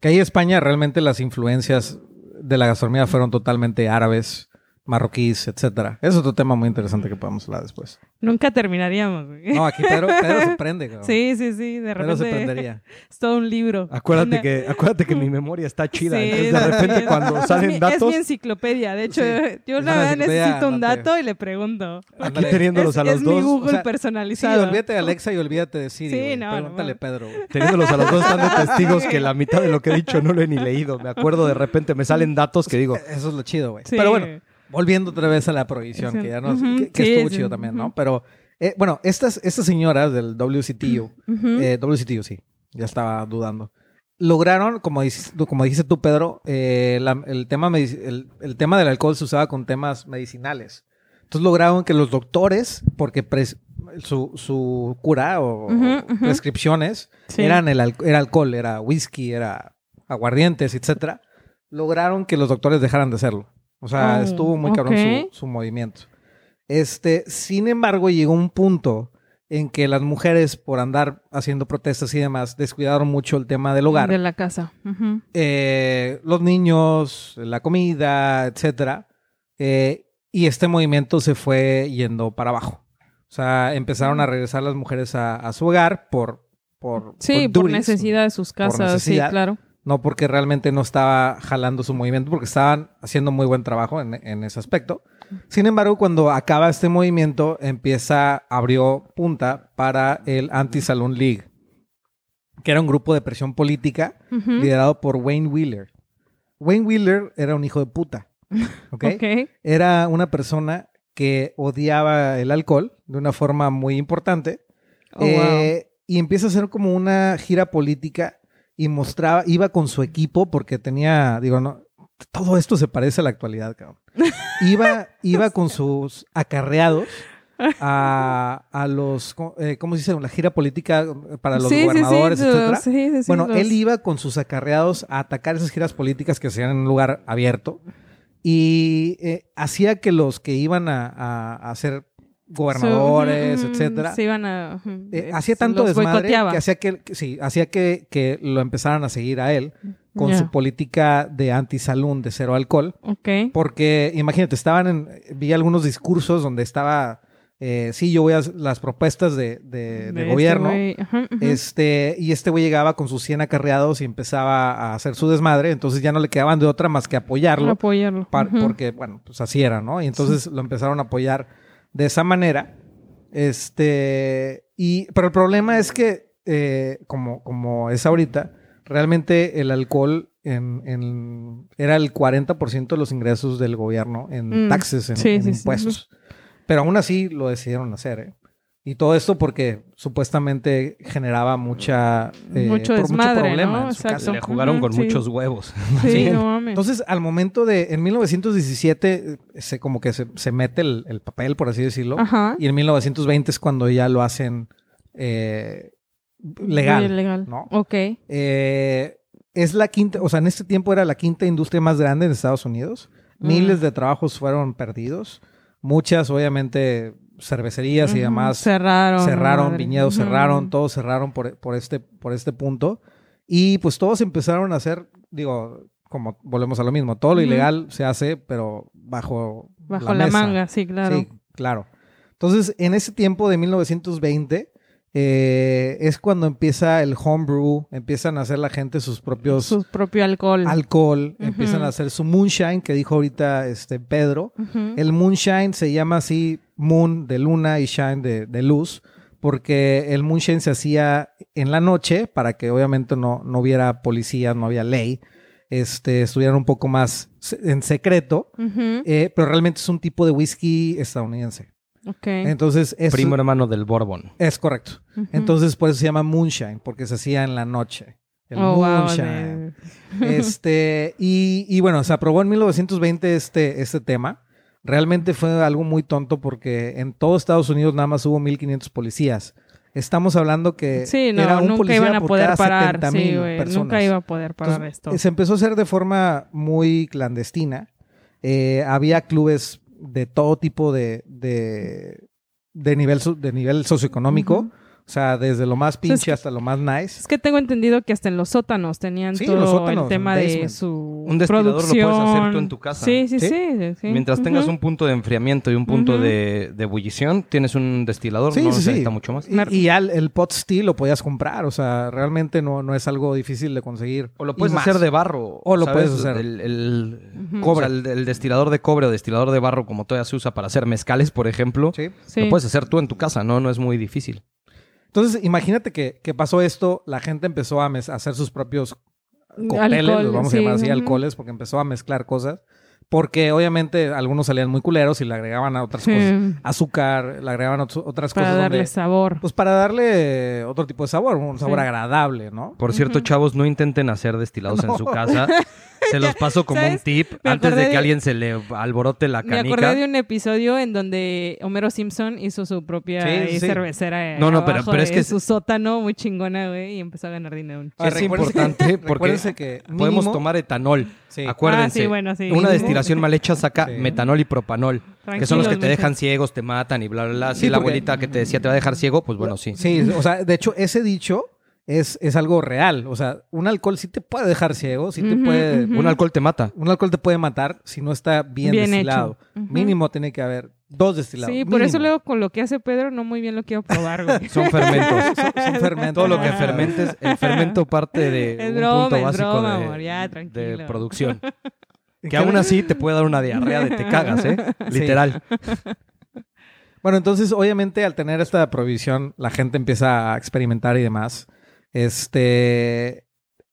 Que ahí España realmente las influencias de la gastronomía fueron totalmente árabes, marroquíes, etcétera. Es otro tema muy interesante que podemos hablar después. Nunca terminaríamos. güey. No, aquí Pedro, Pedro se prende, cabrón. Sí, sí, sí. De Pedro se repente prendería. es todo un libro. Acuérdate Una- que, acuérdate que mi memoria está chida. Sí, entonces de sí, repente sí. cuando Es salen mi- datos, Es mi enciclopedia. De hecho, Sí. yo Es vez enciclopedia necesito un dato y le pregunto. aquí teniéndolos es, a los es mi dos, Google o sea, Sí, personalizado. olvídate de Alexa y olvídate de Siri. Sí, güey. no, Pregúntale no. Pedro. güey. teniéndolos a los dos están de testigos que la mitad de lo que he dicho no lo he ni leído. Me acuerdo de repente, me salen datos que digo, Eso es lo chido, güey. Sí. Pero bueno, volviendo otra vez a la prohibición, que ya no, Ujú. que, que Sí, estuvo sí. chido también, ¿no? Pero, eh, bueno, estas, estas señoras del WCTU, Ujú. eh, WCTU, sí, ya estaba dudando. Lograron, como, como dijiste tú, Pedro, eh, la- el, tema el, el tema del alcohol se usaba con temas medicinales. Entonces lograron que los doctores, porque pres- su, su cura o, Ujú, o ujú. prescripciones Sí. eran el, era alcohol, era whisky, era aguardientes, etcétera, lograron que los doctores dejaran de hacerlo. O sea, Oh, estuvo muy cabrón su, su movimiento. Este, sin embargo, llegó un punto en que las mujeres, por andar haciendo protestas y demás, descuidaron mucho el tema del hogar. De la casa. Eh, los niños, la comida, etcétera. Eh, y este movimiento se fue yendo para abajo. O sea, empezaron a regresar las mujeres a, a su hogar por, por, Sí, por duties, necesidad de sus casas. Sí, claro. No porque realmente no estaba jalando su movimiento, porque estaban haciendo muy buen trabajo en, en ese aspecto. Sin embargo, cuando acaba este movimiento, empieza, abrió punta para el Anti-Saloon League, que era un grupo de presión política liderado por Wayne Wheeler. Wayne Wheeler era un hijo de puta. ¿ok? Ok. Era una persona que odiaba el alcohol de una forma muy importante. Oh, Eh, Y empieza a hacer como una gira política y mostraba, iba con su equipo porque tenía, digo, no, todo esto se parece a la actualidad, cabrón. Iba, iba con sus acarreados a, a los, eh, ¿cómo se dice? La gira política para los Sí, sí, sí, gobernadores, los- etcétera. sí, sí, Bueno, los- él iba con sus acarreados a atacar esas giras políticas que se hacían en un lugar abierto y eh, hacía que los que iban a, a- a ser gobernadores, etcétera, Se iban a. ujú, eh, hacía tanto desmadre boicoteaba. que hacía que, sí, hacía que, que lo empezaran a seguir a él con su política de anti-salón, de cero alcohol. Ok. Porque, imagínate, estaban en, vi algunos discursos donde estaba, eh, sí, yo voy a las propuestas de, de- de De este gobierno. ajá. Este, y este güey llegaba con sus 100 acarreados y empezaba a hacer su desmadre, entonces ya no le quedaban de otra más que apoyarlo, Apoyarlo. porque, bueno, pues así era, ¿no? Y entonces lo empezaron a apoyar de esa manera. Este, y, pero el problema es que, eh, como, como es ahorita, realmente el alcohol en, en- era el 40% de los ingresos del gobierno en Mm, taxes, en, sí, en sí, sí. impuestos. Pero aún así lo decidieron hacer, ¿eh? Y todo esto porque supuestamente generaba mucha, eh, Mucho desmadre, problema ¿no? en su casa. le jugaron con sí. muchos huevos. Sí, Sí. no mames. Entonces, al momento de, en 1917, eh, se, como que se, se mete el, el papel, por así decirlo, Ajá. y en 1920 es cuando ya lo hacen eh, legal, Muy legal. ¿no? Ok. Eh, es la quinta, o sea, en este tiempo era la quinta industria más grande en Estados Unidos. Miles Mm. de trabajos fueron perdidos. Muchas, obviamente, cervecerías y demás Cerraron. cerraron, viñedos cerraron, todos cerraron por, por, este, por este punto. Y pues todos empezaron a hacer, digo, como volvemos a lo mismo, todo lo Ujú. ilegal se hace, pero bajo, Bajo la, mesa. manga, sí, claro. Sí, claro. Entonces, en ese tiempo de 1920, eh, es cuando empieza el homebrew, empiezan a hacer la gente sus propios Su propio alcohol. alcohol, empiezan a hacer su moonshine, que dijo ahorita este Pedro. El moonshine se llama así moon de luna y shine de, de luz, porque el moonshine se hacía en la noche para que obviamente no, no hubiera policía, no había ley, este, estuvieran un poco más en secreto, eh, pero realmente es un tipo de whisky estadounidense. Ok. Entonces, es, Primo hermano del Bourbon. es correcto. Entonces, por eso se llama moonshine, porque se hacía en la noche. El Oh, wow, moonshine. de- Este, y, y bueno, se aprobó en 1920 este, este tema. Realmente fue algo muy tonto porque en todo Estados Unidos nada más hubo 1500 policías. Estamos hablando que Sí, no, era un nunca policía iban a por poder cada parar. 70,000 Sí, personas. Nunca iba a poder parar Entonces, esto. Se empezó a hacer de forma muy clandestina. Eh, había clubes de todo tipo de, de, de nivel, de nivel socioeconómico. O sea, desde lo más es pinche que- hasta lo más nice. Es que tengo entendido que hasta en los sótanos tenían Sí, todo los sótanos, el tema de basement. su Un destilador lo puedes hacer tú en tu casa. Sí, sí, ¿Sí? sí. sí. Mientras tengas un punto de enfriamiento y un punto de, de ebullición, tienes un destilador, Sí, no sí, sí. necesita mucho más. Y, y ya el, pot steel lo podías comprar. O sea, realmente no, no es algo difícil de conseguir. O lo Y puedes más. hacer de barro. O lo ¿sabes? puedes hacer. El, el- o sea, el- el destilador de cobre o destilador de barro, como todavía se usa para hacer mezcales, por ejemplo, Sí. Sí. lo puedes hacer tú en tu casa, ¿no? No es muy difícil. Entonces, imagínate que, que pasó esto, la gente empezó a, a hacer sus propios cócteles, Alcohol, los vamos sí, a llamar así, alcoholes, porque empezó a mezclar cosas. Porque obviamente algunos salían muy culeros y le agregaban a otras Sí. cosas azúcar, le agregaban otro- otras Para cosas darle donde- sabor. pues para darle otro tipo de sabor, un sabor Sí. agradable, ¿no? Por cierto, chavos, no intenten hacer destilados en su casa. Se los paso como un tip Me antes de que de- alguien se le alborote la Me canica. acordé de un episodio en donde Homero Simpson hizo su propia Sí, eh, sí. cervecera. eh, No, no, pero- abajo pero es que- su sótano muy chingona, güey, y empezó a ganar dinero. Ah, Es importante que- porque Podemos tomar etanol. Sí. Acuérdense. Ah, sí, bueno, sí. Una Mínimo. destilación mal hecha saca Sí. metanol y propanol. que son los que te dejan ciegos, te matan y bla, bla, bla. Si Sí, la porque- abuelita que te decía te va a dejar ciego, pues bueno, sí. Sí, o sea, de hecho, ese dicho es, es algo real. O sea, un alcohol sí te puede dejar ciego, sí te puede... Un alcohol te mata. Un alcohol te puede matar si no está bien, Bien destilado. Mínimo tiene que haber dos destilados. Sí, por eso luego con lo que hace Pedro no muy bien lo quiero probar, güey. Son fermentos. Son, son fermentos. Todo lo que fermentes, el fermento parte de Es un broma, punto es básico broma, de, amor, ya, de producción. ¿En Que aún así te puede dar una diarrea de te cagas, ¿eh? Sí. Literal. Bueno, entonces, obviamente, al tener esta prohibición, la gente empieza a experimentar y demás. Este.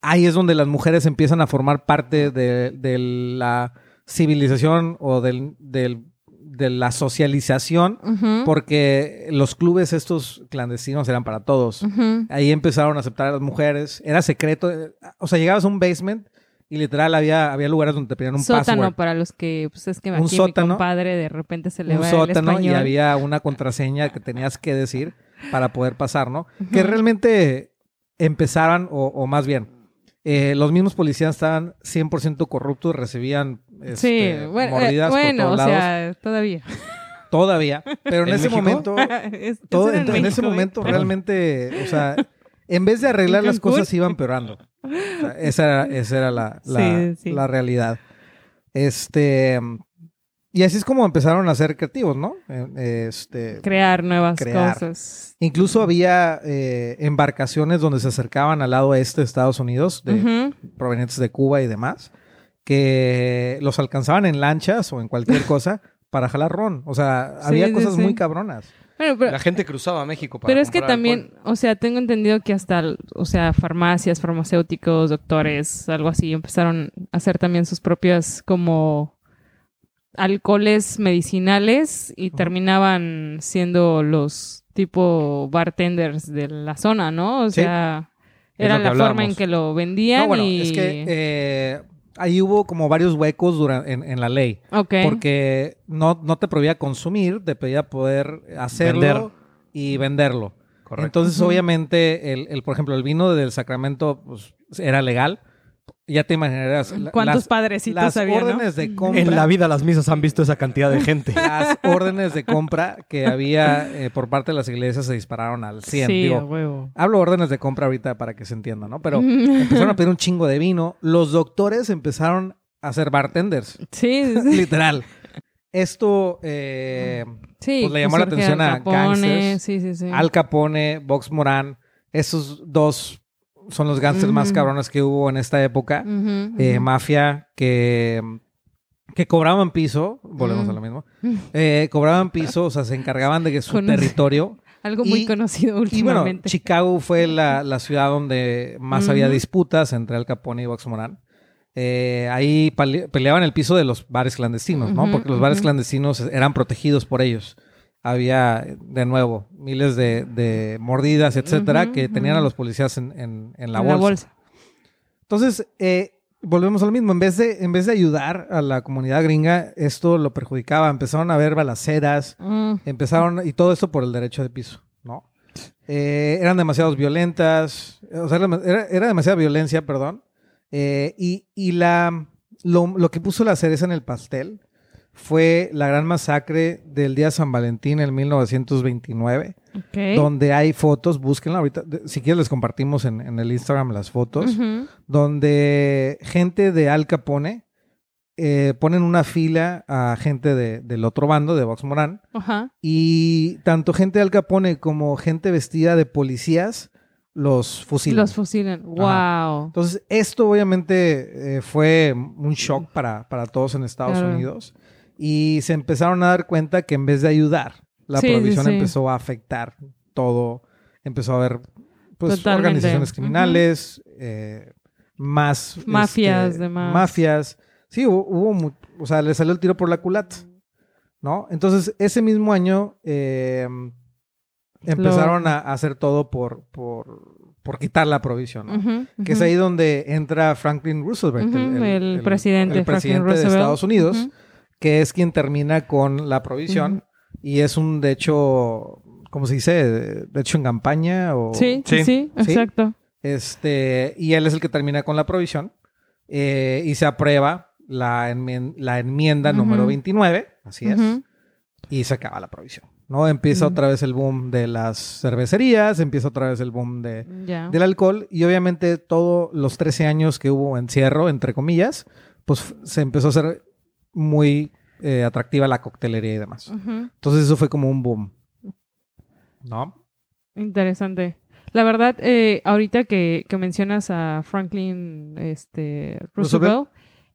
Ahí es donde las mujeres empiezan a formar parte de, de la civilización o del, del- de la socialización, porque los clubes estos clandestinos eran para todos. Ahí empezaron a aceptar a las mujeres. Era secreto. O sea, llegabas a un basement y literal había, había lugares donde te pedían un sótano password. para los que, pues es que Un aquí sótano. mi compadre de repente se le un va el sótano y español. había una contraseña que tenías que decir para poder pasar, ¿no? Que realmente empezaran, o, o más bien, eh, los mismos policías estaban 100% corruptos, recibían Sí, este, bueno, eh, mordidas bueno por o todos lados, sea, todavía. todavía. Pero en, ¿En ese México? momento, Es- todo, en, en ese momento realmente, o sea, en vez de arreglar ¿En las cosas iban peorando. O sea, esa era, esa era la, la, Sí, sí. la realidad. Este... Y así es como empezaron a ser creativos, ¿no? Eh, Este, Crear nuevas Crear. cosas. Incluso había eh, embarcaciones donde se acercaban al lado este de Estados Unidos, de, provenientes de Cuba y demás, que los alcanzaban en lanchas o en cualquier cosa para jalar ron. O sea, Sí, había sí, cosas sí. muy cabronas. Bueno, pero, La gente cruzaba a México para pero es que también, alcohol. o sea, tengo entendido que hasta, o sea, farmacias, farmacéuticos, doctores, algo así, empezaron a hacer también sus propias como alcoholes medicinales y terminaban siendo los tipo bartenders de la zona, ¿no? O Sí. sea, era la forma en que lo vendían No, bueno, y... es que eh, ahí hubo como varios huecos dura- en, en la ley. Ok. Porque no, no te prohibía consumir, te pedía poder hacerlo Vender. y venderlo. Correcto. Entonces, obviamente, el, el, por ejemplo, el vino del Sacramento pues, era legal. Ya te imaginarás. ¿Cuántos las, padrecitos las había, no? órdenes de compra. En la vida las misas han visto esa cantidad de gente. Las órdenes de compra que había eh, por parte de las iglesias se dispararon al 100. Sí, Digo, a huevo. hablo órdenes de compra ahorita para que se entienda, ¿no? Pero empezaron a pedir un chingo de vino. Los doctores empezaron a ser bartenders. Sí, sí, sí. Literal. Esto eh, Sí, Pues le llamó la atención Al a Capone, gangsters, Sí, sí, sí. Al Capone, Vox Morán, esos dos son los gangsters más Ujú. cabrones que hubo en esta época. Eh, mafia que, que cobraban piso, volvemos a lo mismo, eh, cobraban piso, o sea, se encargaban de que su Con- territorio. Algo muy y- conocido Y bueno, últimamente. Chicago fue la, la ciudad donde más había disputas entre Al Capone y Vox Morán. Eh, ahí peleaban el piso de los bares clandestinos, ¿no? Porque los bares clandestinos eran protegidos por ellos. Había, de nuevo, miles de, de mordidas, etcétera, que tenían a los policías en, en- en la, En bolsa. Entonces, eh, volvemos a lo mismo. En vez, de, en vez de ayudar a la comunidad gringa, esto lo perjudicaba. Empezaron a haber balaceras, Mm, empezaron, y todo esto por el derecho de piso, ¿no? Eh, eran demasiados violentas, o sea, era demasiada violencia, perdón. Eh, y y la, lo, lo que puso la cereza en el pastel fue la gran masacre del día de San Valentín en 1929, Ok. donde hay fotos, búsquenla ahorita, si quieres les compartimos en, en el Instagram las fotos, donde gente de Al Capone eh, ponen una fila a gente de- del otro bando, de Vox Morán, Ajá. y tanto gente de Al Capone como gente vestida de policías los fusilan. Los fusilan. Wow. Entonces, esto obviamente eh, fue un shock para, para todos en Estados Claro. Unidos. Y se empezaron a dar cuenta que en vez de ayudar, la Sí, sí, prohibición sí. empezó a afectar todo. Empezó a haber pues, Totalmente. organizaciones criminales, eh, más... Mafias, este, demás. Mafias. Sí, hubo, hubo o sea, le salió el tiro por la culata, ¿no? Entonces, ese mismo año eh, empezaron Lo- a hacer todo por, por, por quitar la prohibición, ¿no? Que es ahí donde entra Franklin Roosevelt, Ujú, el presidente el presidente de. Estados Unidos. Que es quien termina con la prohibición y es un, de hecho, ¿cómo se dice? De hecho en campaña o... Sí, sí, Sí. exacto. Este, y él es el que termina con la prohibición eh, y se aprueba la, enmien- la enmienda Ujú. número 29, así es, Ujú. y se acaba la prohibición. ¿no? Empieza otra vez el boom de las cervecerías, empieza otra vez el boom de, del alcohol y obviamente todos los 13 años que hubo encierro, entre comillas, pues se empezó a hacer muy eh, atractiva la coctelería y demás. Entonces eso fue como un boom. ¿No? Interesante. La verdad, eh, ahorita que, que mencionas a Franklin este, Roosevelt.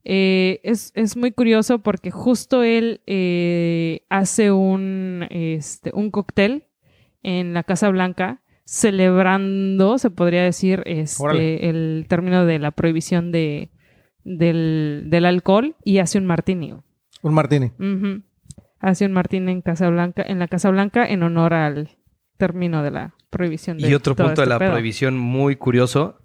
Eh, es, es muy curioso porque justo él eh, hace un, este, un cóctel en la Casa Blanca celebrando, se podría decir, este, el término de la prohibición de, del, del alcohol y hace un martini. Un martini. Hace un martini en Casa Blanca, en la Casa Blanca en honor al término de la prohibición. De Y otro todo punto de este la pedo. prohibición muy curioso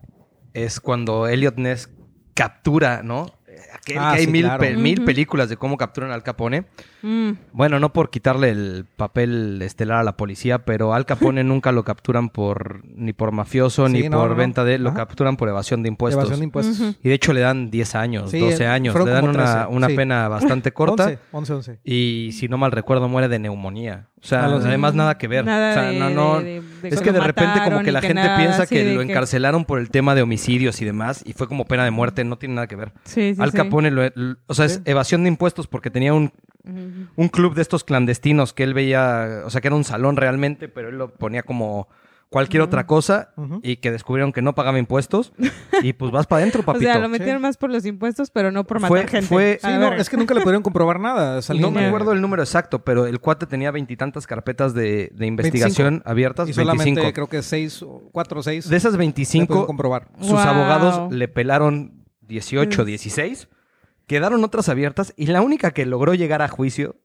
es cuando Elliot Ness captura, ¿no? Aquel Ah, que hay sí, mil, claro. pe- mil Ujú. películas de cómo capturan al Capone. Mm, Bueno, no por quitarle el papel estelar a la policía, pero al Capone nunca lo capturan por ni por mafioso Sí, ni no, por no, venta de, lo Ajá. capturan por evasión de impuestos. Evasión de impuestos. Y de hecho le dan 10 años, Sí, 12 eh, años, le dan una, 13, una sí. pena bastante corta 11, 11, 11. y si no mal recuerdo muere de neumonía. O sea, sé. además nada que ver. Nada o sea, de- no, no, de- de- de es que de repente como que la que gente nada, piensa que lo que- encarcelaron por el tema de homicidios y demás y fue como pena de muerte, no tiene nada que ver. Sí, sí, Al. Capone, lo- o sea, es evasión de impuestos porque tenía un, un club de estos clandestinos que él veía, o sea, que era un salón realmente, pero él lo ponía como cualquier otra cosa Ujú. y que descubrieron que no pagaba impuestos y pues vas para adentro, O papito. sea, lo metieron más por los impuestos, pero no por matar Fue- gente. fue- Sí, no, es que nunca le pudieron comprobar nada. salió No me acuerdo el número exacto, pero el cuate tenía veintitantas carpetas de, de investigación abiertas. Y solamente 25. creo que 6, 4 o 6 De esas le pudieron 25, comprobar. sus Wow. abogados le pelaron 18, Mm. 16. Quedaron otras abiertas y la única que logró llegar a juicio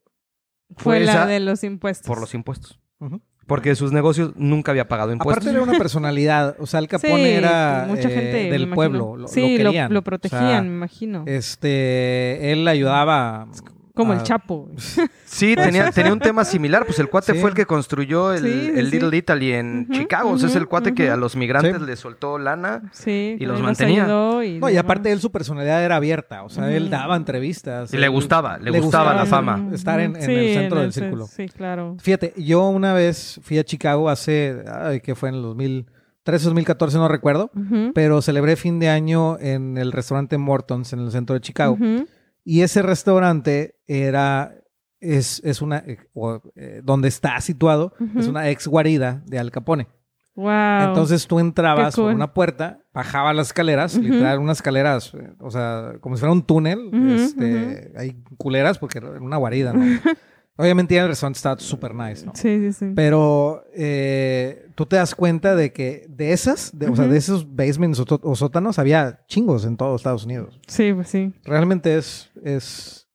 Fue fue la esa de los impuestos. por los impuestos. Ujú. Porque sus negocios nunca había pagado impuestos. Aparte era una personalidad, o sea, el Capone Sí, era mucha eh, gente me del pueblo, lo, sí, lo querían. lo protegían, sea, me imagino. este, él ayudaba Como el Chapo. Sí, tenía, tenía un tema similar. Pues el cuate Sí. fue el que construyó el, Sí, sí, el sí. Little Italy en Chicago. O sea, es el cuate que a los migrantes Sí. le soltó lana. Sí, Y los mantenía. y No, y aparte él su personalidad era abierta, o sea, él daba entrevistas. Y le gustaba, le gustaba la fama. Estar en, en Sí, el centro del círculo. Sí, claro. Fíjate, yo una vez fui a Chicago hace, ay, que fue en el 2013, 2014, no recuerdo, pero celebré fin de año en el restaurante Mortons en el centro de Chicago. Y ese restaurante era, es, es una, eh, o, eh, donde está situado, es una ex guarida de Al Capone. Wow. Entonces tú entrabas cool. por una puerta, bajabas las escaleras, Ujú. literal, unas escaleras, eh, o sea, como si fuera un túnel, este, hay culeras porque era una guarida, ¿no? Obviamente ya el restaurante estaba súper nice, ¿no? Sí, sí, sí. Pero eh, tú te das cuenta de que de esas, de, o sea, de esos basements o, o sótanos había chingos en todos Estados Unidos. Sí, pues sí. Realmente es, es,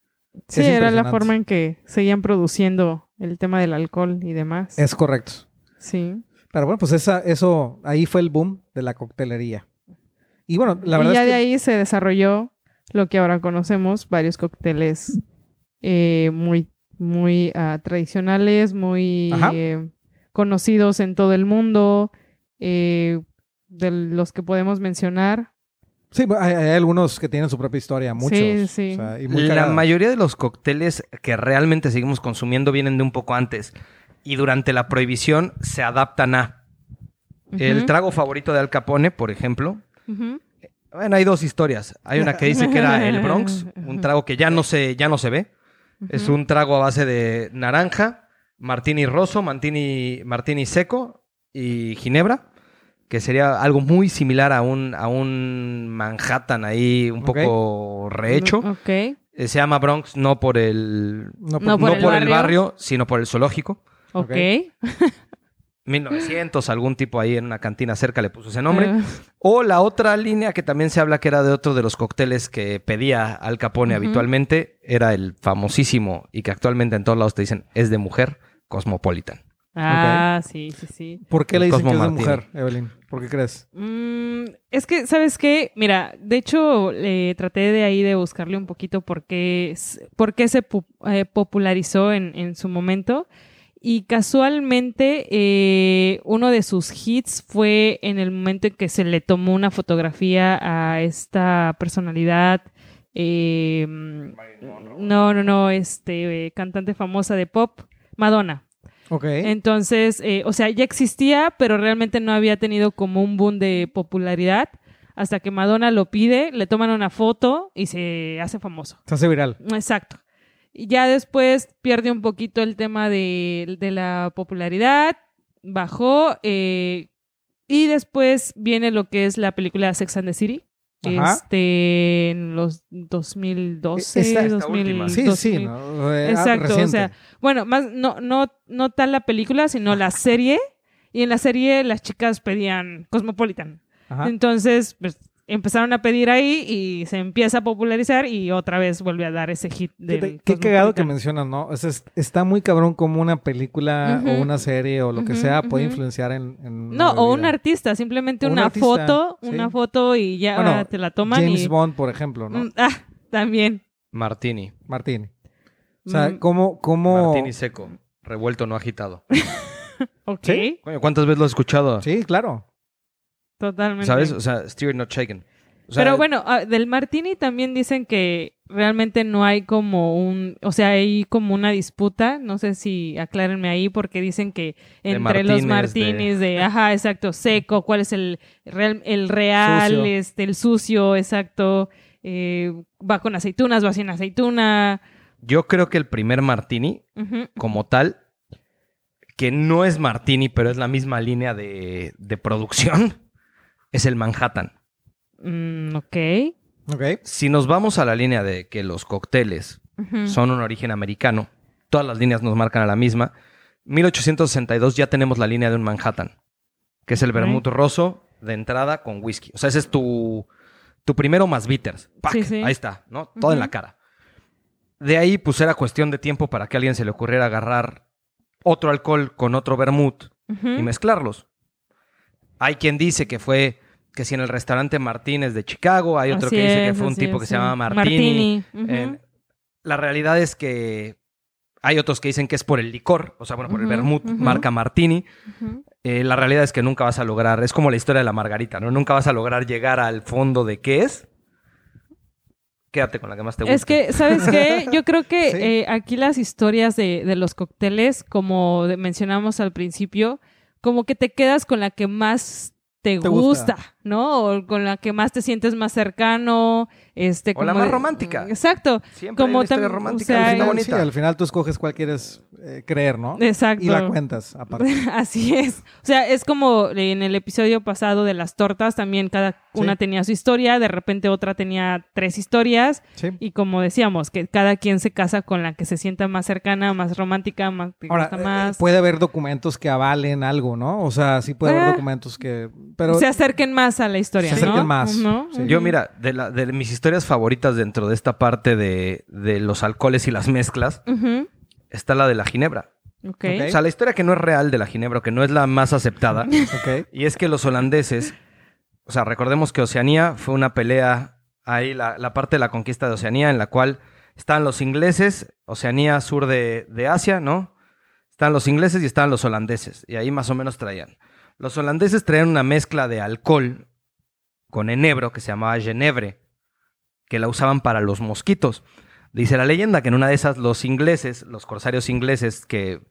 Sí, Es era la forma en que seguían produciendo el tema del alcohol y demás. es correcto. Sí. Pero bueno, pues esa, eso, ahí fue el boom de la coctelería. Y bueno, la y verdad ya es de que ahí se desarrolló lo que ahora conocemos, varios cócteles eh, muy, muy ah, tradicionales, muy eh, conocidos en todo el mundo, eh, de los que podemos mencionar. sí, hay, hay algunos que tienen su propia historia, muchos. Sí, sí. o sea, y muy La mayoría de los cócteles que realmente seguimos consumiendo vienen de un poco antes. y durante la prohibición se adaptan a. El trago favorito de Al Capone, por ejemplo. Ujú. Bueno, hay dos historias. Hay una que dice que era el Bronx, un trago que ya no se, ya no se ve. Es un trago a base de naranja, martini rosso, martini, martini seco y ginebra, que sería algo muy similar a un, a un Manhattan ahí un poco rehecho. Ok. Eh, Se llama Bronx no por el, No, No, no por por, el el, barrio. barrio, sino por el zoológico. Ok. 1900, algún tipo ahí en una cantina cerca le puso ese nombre. Eh, O la otra línea que también se habla que era de otro de los cócteles que pedía Al Capone habitualmente, era el famosísimo y que actualmente en todos lados te dicen es de mujer, Cosmopolitan. ah, sí, sí, sí. ¿Por qué le dicen que es de mujer, Evelyn? ¿Por qué crees? Mm, es que, ¿sabes qué? Mira, de hecho, eh, traté de ahí de buscarle un poquito por qué, por qué se pu- eh, popularizó en, en su momento. Y casualmente, eh, uno de sus hits fue en el momento en que se le tomó una fotografía a esta personalidad. eh, no, no, no, este eh, cantante famosa de pop, Madonna. Ok. Entonces, eh, o sea, ya existía, pero realmente no había tenido como un boom de popularidad. Hasta que Madonna lo pide, le toman una foto y se hace famoso. Se hace viral. Exacto. Y ya después pierde un poquito el tema de, de la popularidad, bajó, eh, y después viene lo que es la película Sex and the City. Ajá. Este, en los 2012, Esta- esta 2000, última. Sí, 2000. sí. ¿no? Eh, ah, Exacto, o sea, bueno, más no, no, no tal la película, sino la serie. Y en la serie las chicas pedían Cosmopolitan. Ajá. Entonces, pues, empezaron a pedir ahí y se empieza a popularizar y otra vez vuelve a dar ese hit de Qué, qué cagado que mencionas, ¿no? O sea, es- está muy cabrón como una película o una serie o lo que sea puede influenciar en, en No, o un artista, simplemente un una artista, foto, sí. una foto y ya Bueno, te la toman James y... Bond, por ejemplo, ¿no? Mm, ah, también. Martini. Martini. O sea, Mm, ¿cómo, cómo... Martini seco, revuelto, no agitado. ok, ¿Sí? ¿cuántas veces lo has escuchado? Sí, claro. Totalmente. ¿Sabes? O sea, stirred, not shaken. O sea, Pero bueno, ah, del Martini también dicen que realmente no hay como un, o sea, hay como una disputa, no sé si aclárenme ahí porque dicen que entre los Martínez, Martinis de, ajá, exacto, seco, cuál es el real, el real, Sucio. este, el sucio, exacto, eh, va con aceitunas, va sin aceituna, Yo creo que el primer Martini, como tal, que no es Martini, pero es la misma línea de, de producción, es el Manhattan. mm, ok, Ok. Si nos vamos a la línea de que los cócteles son un origen americano, todas las líneas nos marcan a la misma. 1862 ya tenemos la línea de un Manhattan, que es el Ok. vermut roso de entrada con whisky. O sea, ese es tu, tu primero más bitters. ¡Pac! Sí, sí. Ahí está, ¿no? Todo en la cara. De ahí, pues era cuestión de tiempo para que a alguien se le ocurriera agarrar otro alcohol con otro vermut y mezclarlos. Hay quien dice que fue que si en el restaurante Martínez de Chicago, hay otro Así que dice que fue un tipo es, que sí. se llama Martini. Martini. Eh, la realidad es que hay otros que dicen que es por el licor, o sea, bueno, por el vermut, marca Martini. Eh, la realidad es que nunca vas a lograr, es como la historia de la margarita, ¿no? Nunca vas a lograr llegar al fondo de qué es. Quédate con la que más te gusta. Es que, ¿sabes qué? Yo creo que Sí. eh, aquí las historias de, de los cócteles, como mencionamos al principio, como que te quedas con la que más te, Te gusta, gusta. ¿No? O con la que más te sientes más cercano, este, O la más de- romántica. Exacto, Siempre como hay una historia tam- romántica o sea, que Al final, bonita. sí, al final tú escoges cuál quieres eh, creer, ¿no? exacto. Y la cuentas, aparte. Así es. O sea, es como en el episodio pasado de las tortas, también cada una Sí. tenía su historia, de repente otra tenía tres historias, Sí. y como decíamos, que cada quien se casa con la que se sienta más cercana, más romántica, más Ahora, gusta eh, puede haber documentos que avalen algo, ¿no? O sea, sí puede haber documentos que... Pero se acerquen más a la historia, Se acerquen ¿no? más, ¿No? sí. Yo, mira, de, la- de mis historias favoritas dentro de esta parte de, de los alcoholes y las mezclas, está la de la ginebra. O sea, la historia que no es real de la ginebra, que no es la más aceptada, y es que los holandeses, o sea, recordemos que Oceanía fue una pelea ahí, la, la parte de la conquista de Oceanía, en la cual estaban los ingleses, Oceanía sur de, de Asia, ¿no? Estaban los ingleses y estaban los holandeses, y ahí más o menos traían. Los holandeses traían una mezcla de alcohol con enebro que se llamaba genebre, que la usaban para los mosquitos. Dice la leyenda que en una de esas los ingleses, los corsarios ingleses que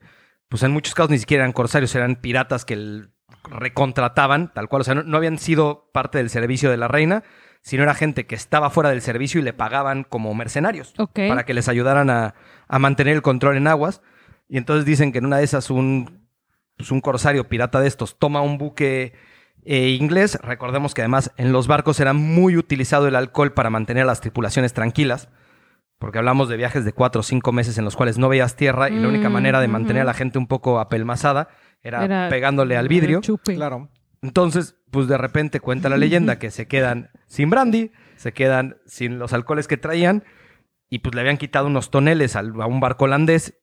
pues en muchos casos ni siquiera eran corsarios, eran piratas que el- recontrataban, tal cual. O sea, no, no habían sido parte del servicio de la reina, sino era gente que estaba fuera del servicio y le pagaban como mercenarios para que les ayudaran a, a mantener el control en aguas. Y entonces dicen que en una de esas un, pues un corsario pirata de estos toma un buque eh, inglés. Recordemos que además en los barcos era muy utilizado el alcohol para mantener a las tripulaciones tranquilas. Porque hablamos de viajes de cuatro o cinco meses en los cuales no veías tierra y la única Mm, manera de mantener a la gente un poco apelmazada era, Era- pegándole al vidrio. Claro. Entonces, pues de repente cuenta la leyenda que se quedan sin brandy, se quedan sin los alcoholes que traían y pues le habían quitado unos toneles al- a un barco holandés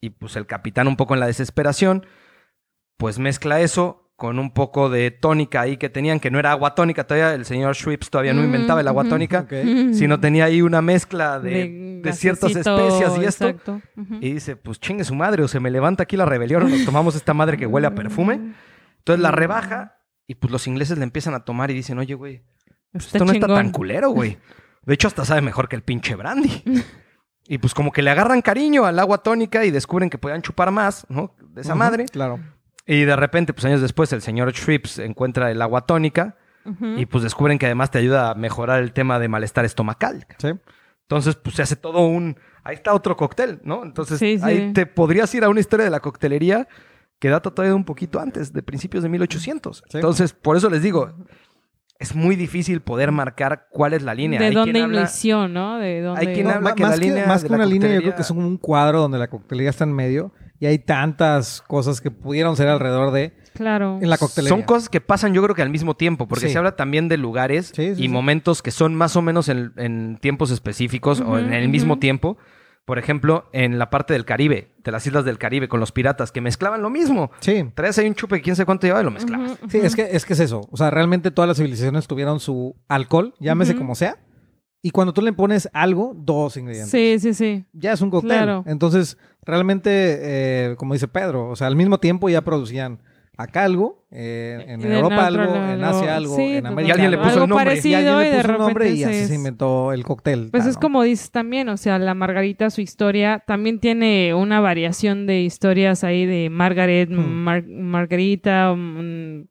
y pues el capitán un poco en la desesperación, pues mezcla eso con un poco de tónica ahí que tenían, que no era agua tónica todavía, el señor Schweppes todavía no Mm, inventaba el agua tónica, sino tenía ahí una mezcla de, de ciertas especias y esto. exacto. Y dice, pues chingue su madre, o se me levanta aquí la rebelión, o nos tomamos esta madre que huele a perfume. Entonces la rebaja y pues los ingleses le empiezan a tomar y dicen, oye, güey, pues, esto no está tan culero, güey. De hecho, hasta sabe mejor que el pinche brandy. y pues como que le agarran cariño al agua tónica y descubren que podían chupar más, ¿no? De esa madre. Claro. Y de repente, pues años después, el señor Shrips encuentra el agua tónica y pues descubren que además te ayuda a mejorar el tema de malestar estomacal. Sí. Entonces, pues se hace todo un... Ahí está otro cóctel, ¿no? Entonces, Sí, sí. ahí te podrías ir a una historia de la coctelería que data todavía de un poquito antes, de principios de 1800. Sí. Entonces, por eso les digo, es muy difícil poder marcar cuál es la línea. de Hay dónde quien habla- ¿no? De dónde... quien No, habla que la que, línea más que una línea, yo creo que es un cuadro donde la coctelería está en medio y hay tantas cosas que pudieron ser alrededor de Claro. en la coctelería. Son cosas que pasan yo creo que al mismo tiempo, porque Sí. se habla también de lugares Sí, sí, y sí. momentos que son más o menos en, en tiempos específicos o en el mismo ujú. tiempo. Por ejemplo, en la parte del Caribe, de las islas del Caribe, con los piratas, que mezclaban lo mismo. Sí. Traes ahí un chupe que quién sabe cuánto llevaba y lo ujú. Sí, es que, es que es eso. O sea, realmente todas las civilizaciones tuvieron su alcohol, llámese como sea. Y cuando tú le pones algo, dos ingredientes. Sí, sí, sí. Ya es un cóctel. Claro. Entonces, realmente, eh, como dice Pedro, o sea, al mismo tiempo ya producían acá algo, eh, en Y en Europa otro algo, lado en Asia algo. Sí, en. América Y alguien le algo. puso el Algo nombre. Y parecido alguien le y de puso un nombre y así se- se inventó el cóctel. Pues es ¿no? como dices también, o sea, la Margarita, su historia, también tiene una variación de historias ahí de Margaret, Hmm. Mar- Margarita, mm,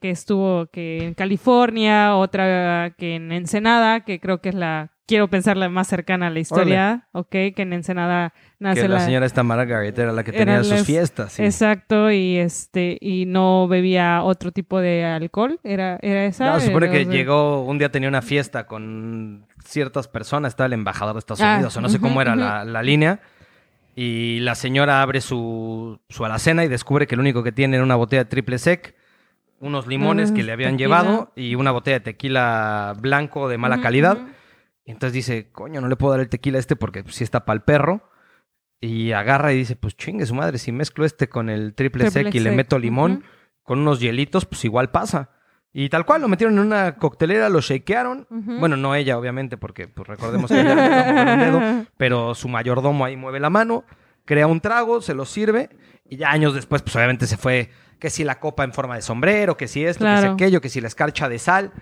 que estuvo que en California, otra que en Ensenada, que creo que es la, quiero pensar la más cercana a la historia, ok, que en Ensenada nace Que la, la... señora esta Margaret era la que tenía sus las- fiestas. sí. Exacto, y este, y no bebía otro tipo de alcohol, era, era esa. No, se supone que llegó, un día tenía una fiesta con ciertas personas, estaba el embajador de Estados Ah, Unidos, o no sé cómo era la, la línea, y la señora abre su, su alacena y descubre que lo único que tiene era una botella de triple sec, unos limones Ah, que le habían tequila. llevado y una botella de tequila blanco de mala calidad. Y entonces dice, coño, no le puedo dar el tequila a este porque pues, sí está para el perro. Y agarra y dice, pues chingue su madre, si mezclo este con el triple, Triple sec y le meto limón. Con unos hielitos, pues igual pasa. Y tal cual, lo metieron en una coctelera, lo shakearon. Bueno, no ella, obviamente, porque pues, recordemos que ella no un dedo, pero su mayordomo ahí mueve la mano, crea un trago, se lo sirve, y ya años después, pues obviamente se fue que si la copa en forma de sombrero, que si esto, que si Claro. aquello, que si la escarcha de sal.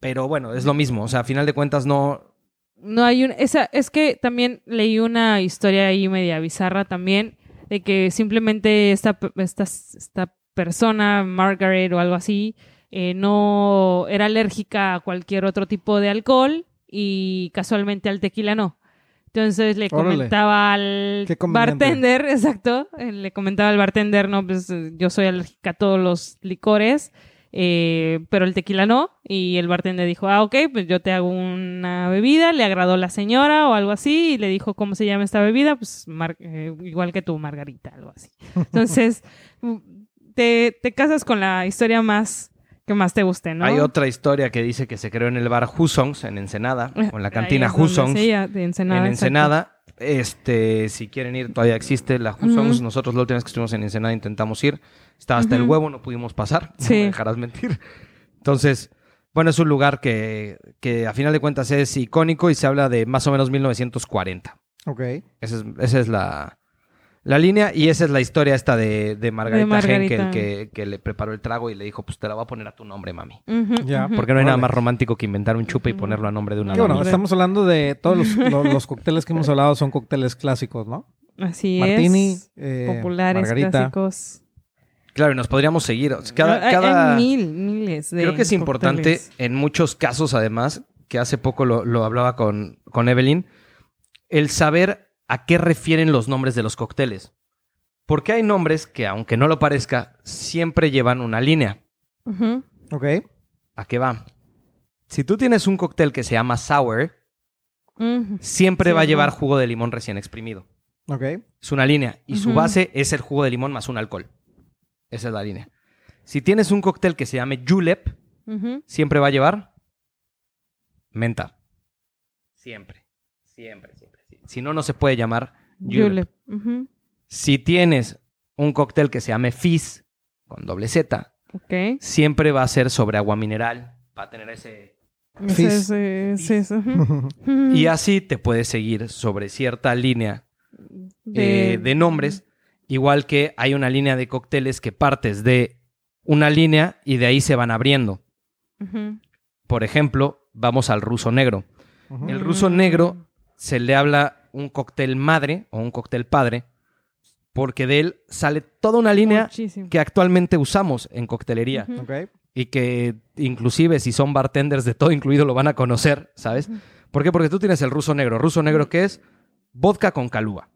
Pero bueno, es lo mismo. O sea, a final de cuentas no, No hay un, esa, es que también leí una historia ahí media bizarra también, de que simplemente esta, esta, esta persona, Margaret o algo así, eh, no era alérgica a cualquier otro tipo de alcohol y casualmente al tequila no. Entonces le Órale. comentaba al bartender, exacto, le comentaba al bartender, no, pues eh, yo soy alérgica a todos los licores, eh, pero el tequila no. Y el bartender dijo, ah, ok, pues yo te hago una bebida, le agradó la señora o algo así, y le dijo, ¿cómo se llama esta bebida? Pues eh, igual que tu Margarita, algo así. Entonces, te, te casas con la historia más que más te guste, ¿no? Hay otra historia que dice que se creó en el bar Husongs, en Ensenada, o en la cantina Husongs, sí, ya, de Ensenada, en exacto. Ensenada. Este, si quieren ir, todavía existe la Husongs. Nosotros la última vez que estuvimos en Ensenada intentamos ir. Estaba hasta el huevo, no pudimos pasar. No Sí. me dejarás mentir. Entonces, bueno, es un lugar que, que a final de cuentas es icónico y se habla de más o menos 1940. Ok. Esa es, esa es la, la línea y esa es la historia esta de, de Margarita, Margarita. Henkel que, que le preparó el trago y le dijo, pues te la voy a poner a tu nombre, mami. Ya. Porque no hay nada más romántico que inventar un chupe y ponerlo a nombre de una Qué bueno, dama. estamos hablando de todos los, lo- los cócteles que hemos hablado son cócteles clásicos, ¿no? Así Martini, es. eh, Populares, Margarita. clásicos. Claro, y nos podríamos seguir. Cada, Hay- cada- hay mil, miles de Creo que es importante, cócteles. en muchos casos además, que hace poco lo, lo hablaba con, con Evelyn, el saber a qué refieren los nombres de los cócteles. Porque hay nombres que, aunque no lo parezca, siempre llevan una línea. Ok. ¿A qué va? Si tú tienes un cóctel que se llama sour, siempre Sí, va a llevar jugo de limón recién exprimido. Ok. Es una línea. Y su base es el jugo de limón más un alcohol. Esa es la línea. Si tienes un cóctel que se llame julep, siempre va a llevar menta. Siempre. Siempre, siempre. Si no, no se puede llamar julep. Si tienes un cóctel que se llame fizz, con doble Z, siempre va a ser sobre agua mineral. Va a tener ese... Fizz. es. Y así te puedes seguir sobre cierta línea De- eh, de nombres, igual que hay una línea de cócteles que partes de una línea y de ahí se van abriendo. Por ejemplo, vamos al ruso negro. El ruso Mm. negro se le habla un cóctel madre o un cóctel padre, porque de él sale toda una línea Muchísimo. que actualmente usamos en coctelería y que inclusive si son bartenders de todo incluido lo van a conocer, ¿sabes? ¿Por qué? Porque tú tienes el ruso negro. Ruso negro que es vodka con calúa.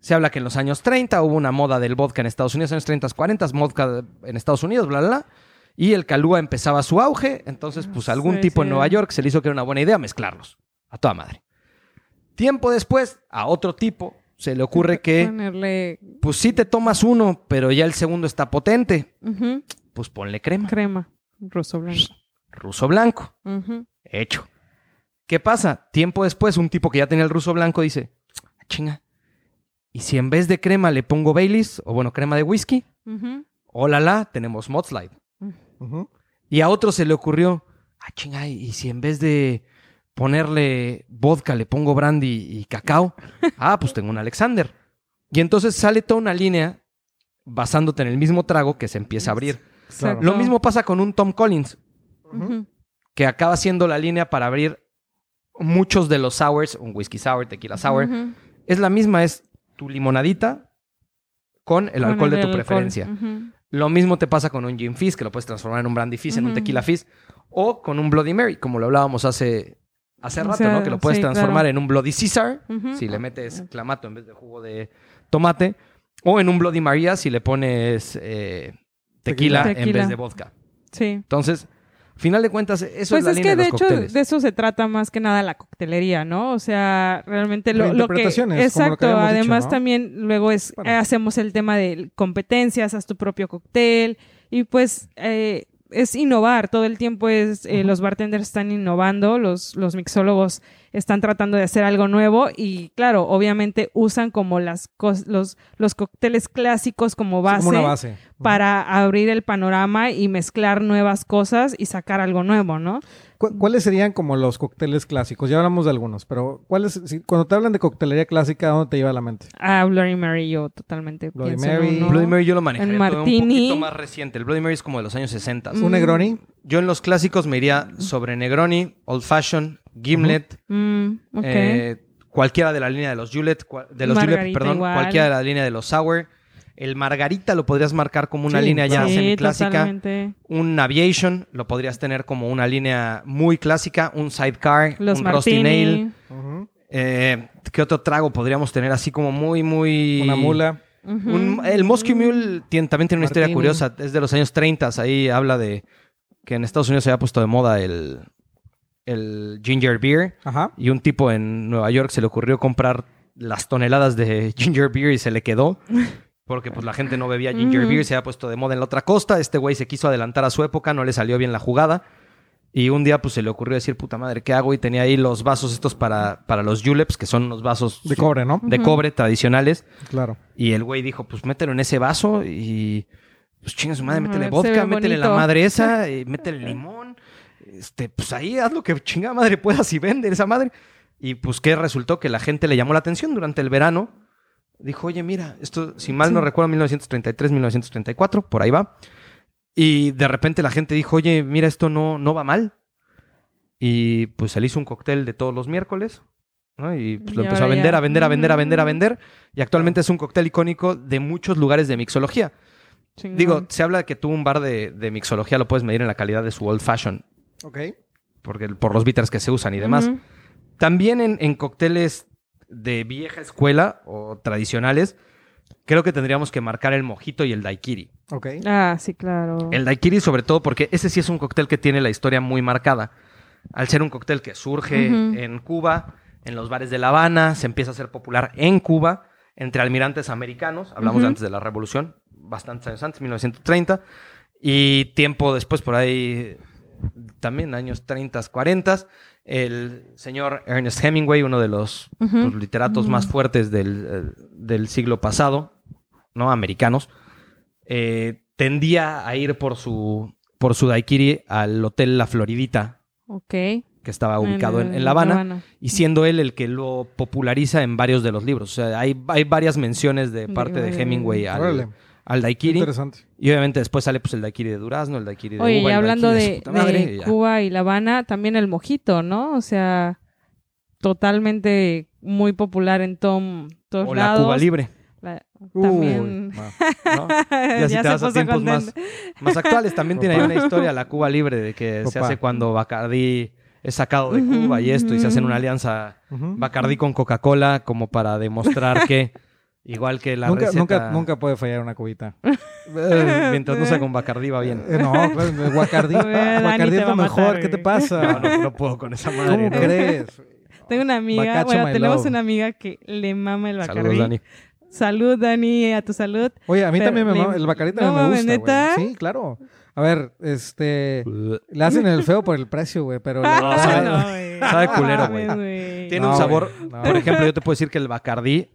Se habla que en los años 30 hubo una moda del vodka en Estados Unidos, años 30, 40, vodka en Estados Unidos, bla, bla, bla. Y el calúa empezaba su auge, entonces pues algún Sí, tipo en. Nueva York se le hizo que era una buena idea mezclarlos. A toda madre. Tiempo después, a otro tipo se le ocurre que Ponerle pues sí te tomas uno, pero ya el segundo está potente. Pues ponle crema. crema. Ruso blanco. Ruso blanco. Hecho. ¿Qué pasa? Tiempo después, un tipo que ya tenía el ruso blanco dice, "Ah, chinga, ¿y si en vez de crema le pongo Baileys, o bueno, crema de whisky? Ujú. Oh la la, tenemos Mudslide. Y a otro se le ocurrió, ah, chinga, ¿y si en vez de ponerle vodka le pongo brandy y cacao? Ah, pues tengo un Alexander. Y entonces sale toda una línea basándote en el mismo trago que se empieza a abrir. Claro. Lo mismo pasa con un Tom Collins. Que acaba siendo la línea para abrir muchos de los sours, un whisky sour, tequila sour. Es la misma, es tu limonadita con el Con alcohol de tu alcohol. preferencia. Lo mismo te pasa con un gin fizz, que lo puedes transformar en un brandy fizz, en un tequila fizz, o con un Bloody Mary, como lo hablábamos hace, hace O rato, sea, ¿no? Que lo puedes sí, transformar claro. en un Bloody Caesar, si le metes clamato en vez de jugo de tomate, o en un Bloody Maria si le pones eh, tequila, Tequila. en vez de vodka. Sí. Entonces, final de cuentas, eso Pues es la es línea que de de los hecho cócteles. de eso se trata más que nada la coctelería, ¿no? O sea, realmente lo, lo que Reinterpretaciones, como lo que exacto. dicho, Además ¿no? también luego es Bueno. eh, hacemos el tema de competencias, haz tu propio cóctel y pues eh, es innovar. Todo el tiempo es eh, los bartenders están innovando, los los mixólogos están tratando de hacer algo nuevo y claro, obviamente usan como las los los cócteles clásicos como base, Como una base. Ujú. para abrir el panorama y mezclar nuevas cosas y sacar algo nuevo, ¿no? ¿Cu- ¿Cuáles serían como los cócteles clásicos? Ya hablamos de algunos, pero ¿cuáles? si- cuando te hablan de coctelería clásica, ¿a dónde te lleva la mente? Ah, Bloody Mary yo totalmente Bloody en Mary. uno. Bloody Mary yo lo manejaría El todavía un Martini. poquito más reciente. El Bloody Mary es como de los años 60. Mm. ¿Un Negroni? Yo en los clásicos me iría sobre Negroni, Old Fashion, Gimlet, Mm, eh, cualquiera de la línea de los Juliet, de los Juliet, perdón, igual. cualquiera de la línea de los Sour. El Margarita lo podrías marcar como una Sí, línea ya sí, semiclásica. totalmente. Un Aviation lo podrías tener como una línea muy clásica. Un Sidecar, Los un Rusty Nail. Eh, ¿Qué otro trago podríamos tener así como muy, muy... Una mula. Un- el Moscow Mule tiene- también tiene una historia curiosa. Es de los años 30. Ahí habla de que en Estados Unidos se había puesto de moda el, el ginger beer. Ajá. Y un tipo en Nueva York se le ocurrió comprar las toneladas de ginger beer y se le quedó. Porque pues la gente no bebía ginger Ujú. beer, se había puesto de moda en la otra costa. Este güey se quiso adelantar a su época, no le salió bien la jugada. Y un día pues se le ocurrió decir, puta madre, ¿qué hago? Y tenía ahí los vasos estos para, para los juleps, que son unos vasos De cobre, ¿no? de cobre tradicionales. Claro. Y el güey dijo, pues mételo en ese vaso y pues chinga su madre, métele vodka, métele la madre esa, y métele limón. Este, pues ahí haz lo que chingada madre puedas y vende esa madre. Y pues qué resultó que la gente le llamó la atención durante el verano. Dijo, oye, mira, esto, si mal no recuerdo, 1933, 1934, por ahí va. Y de repente la gente dijo, oye, mira, esto no, no va mal. Y pues se le hizo un cóctel de todos los miércoles. ¿no? Y pues, lo Y empezó a vender, ya- a vender, a vender, a vender, a vender. Y actualmente es un cóctel icónico de muchos lugares de mixología. Chingón. Digo, se habla de que tú un bar de, de mixología lo puedes medir en la calidad de su old fashion, Ok. porque, por los bitters que se usan y demás. También en, en cócteles de vieja escuela o tradicionales, creo que tendríamos que marcar el mojito y el daiquiri. Ok. Ah, sí, claro. El daiquiri sobre todo porque ese sí es un cóctel que tiene la historia muy marcada. Al ser un cóctel que surge en Cuba, en los bares de La Habana, se empieza a hacer popular en Cuba, entre almirantes americanos, hablamos antes de la revolución, bastantes años antes, 1930, y tiempo después, por ahí, también años 30, 40, el señor Ernest Hemingway, uno de los Ujú. pues, literatos más fuertes del, eh, del siglo pasado, ¿no? Americanos, eh, tendía a ir por su, por su daiquiri al Hotel La Floridita, Ok. que estaba ubicado en, en La Habana, y siendo él el que lo populariza en varios de los libros. O sea, hay, hay varias menciones de parte de de- Hemingway al, al daiquiri. Interesante. Y obviamente después sale pues el daiquiri de durazno, el daiquiri de Oye, uva, y hablando de, su puta madre, de y ya. Cuba y La Habana, también el mojito, ¿no? O sea, totalmente muy popular en tom- todos O la. Cuba Libre. La- Uy, también. no. ¿no? Ya, si Ya te se vas a tiempos más, más actuales, también tiene ahí una historia, la Cuba Libre, de que se hace cuando Bacardí es sacado de Cuba y esto, y se hacen una alianza. Bacardí con Coca-Cola como para demostrar que, igual que la nunca, receta... nunca, nunca puede fallar una cubita. Eh, mientras no sea con Bacardí va bien. Eh, no, pues, Dani Guacardí te es lo mejor. matar, ¿Qué te güey. pasa? No, no, no puedo con esa madre. ¿Cómo ¿no? crees? Tengo una amiga, Bacacho, bueno, tenemos love. una amiga que le mama el Bacardí. Saludos, Dani. Salud, Dani, a tu salud. Oye, a mí Pero también me le- mama- el Bacardi también No me gusta, ¿neta? güey. Sí, claro. A ver, este... Le hacen el feo por el precio, güey, pero... la No, sabe- No, culero, güey. Tiene No, un sabor... Por ejemplo, yo te puedo decir que el Bacardí,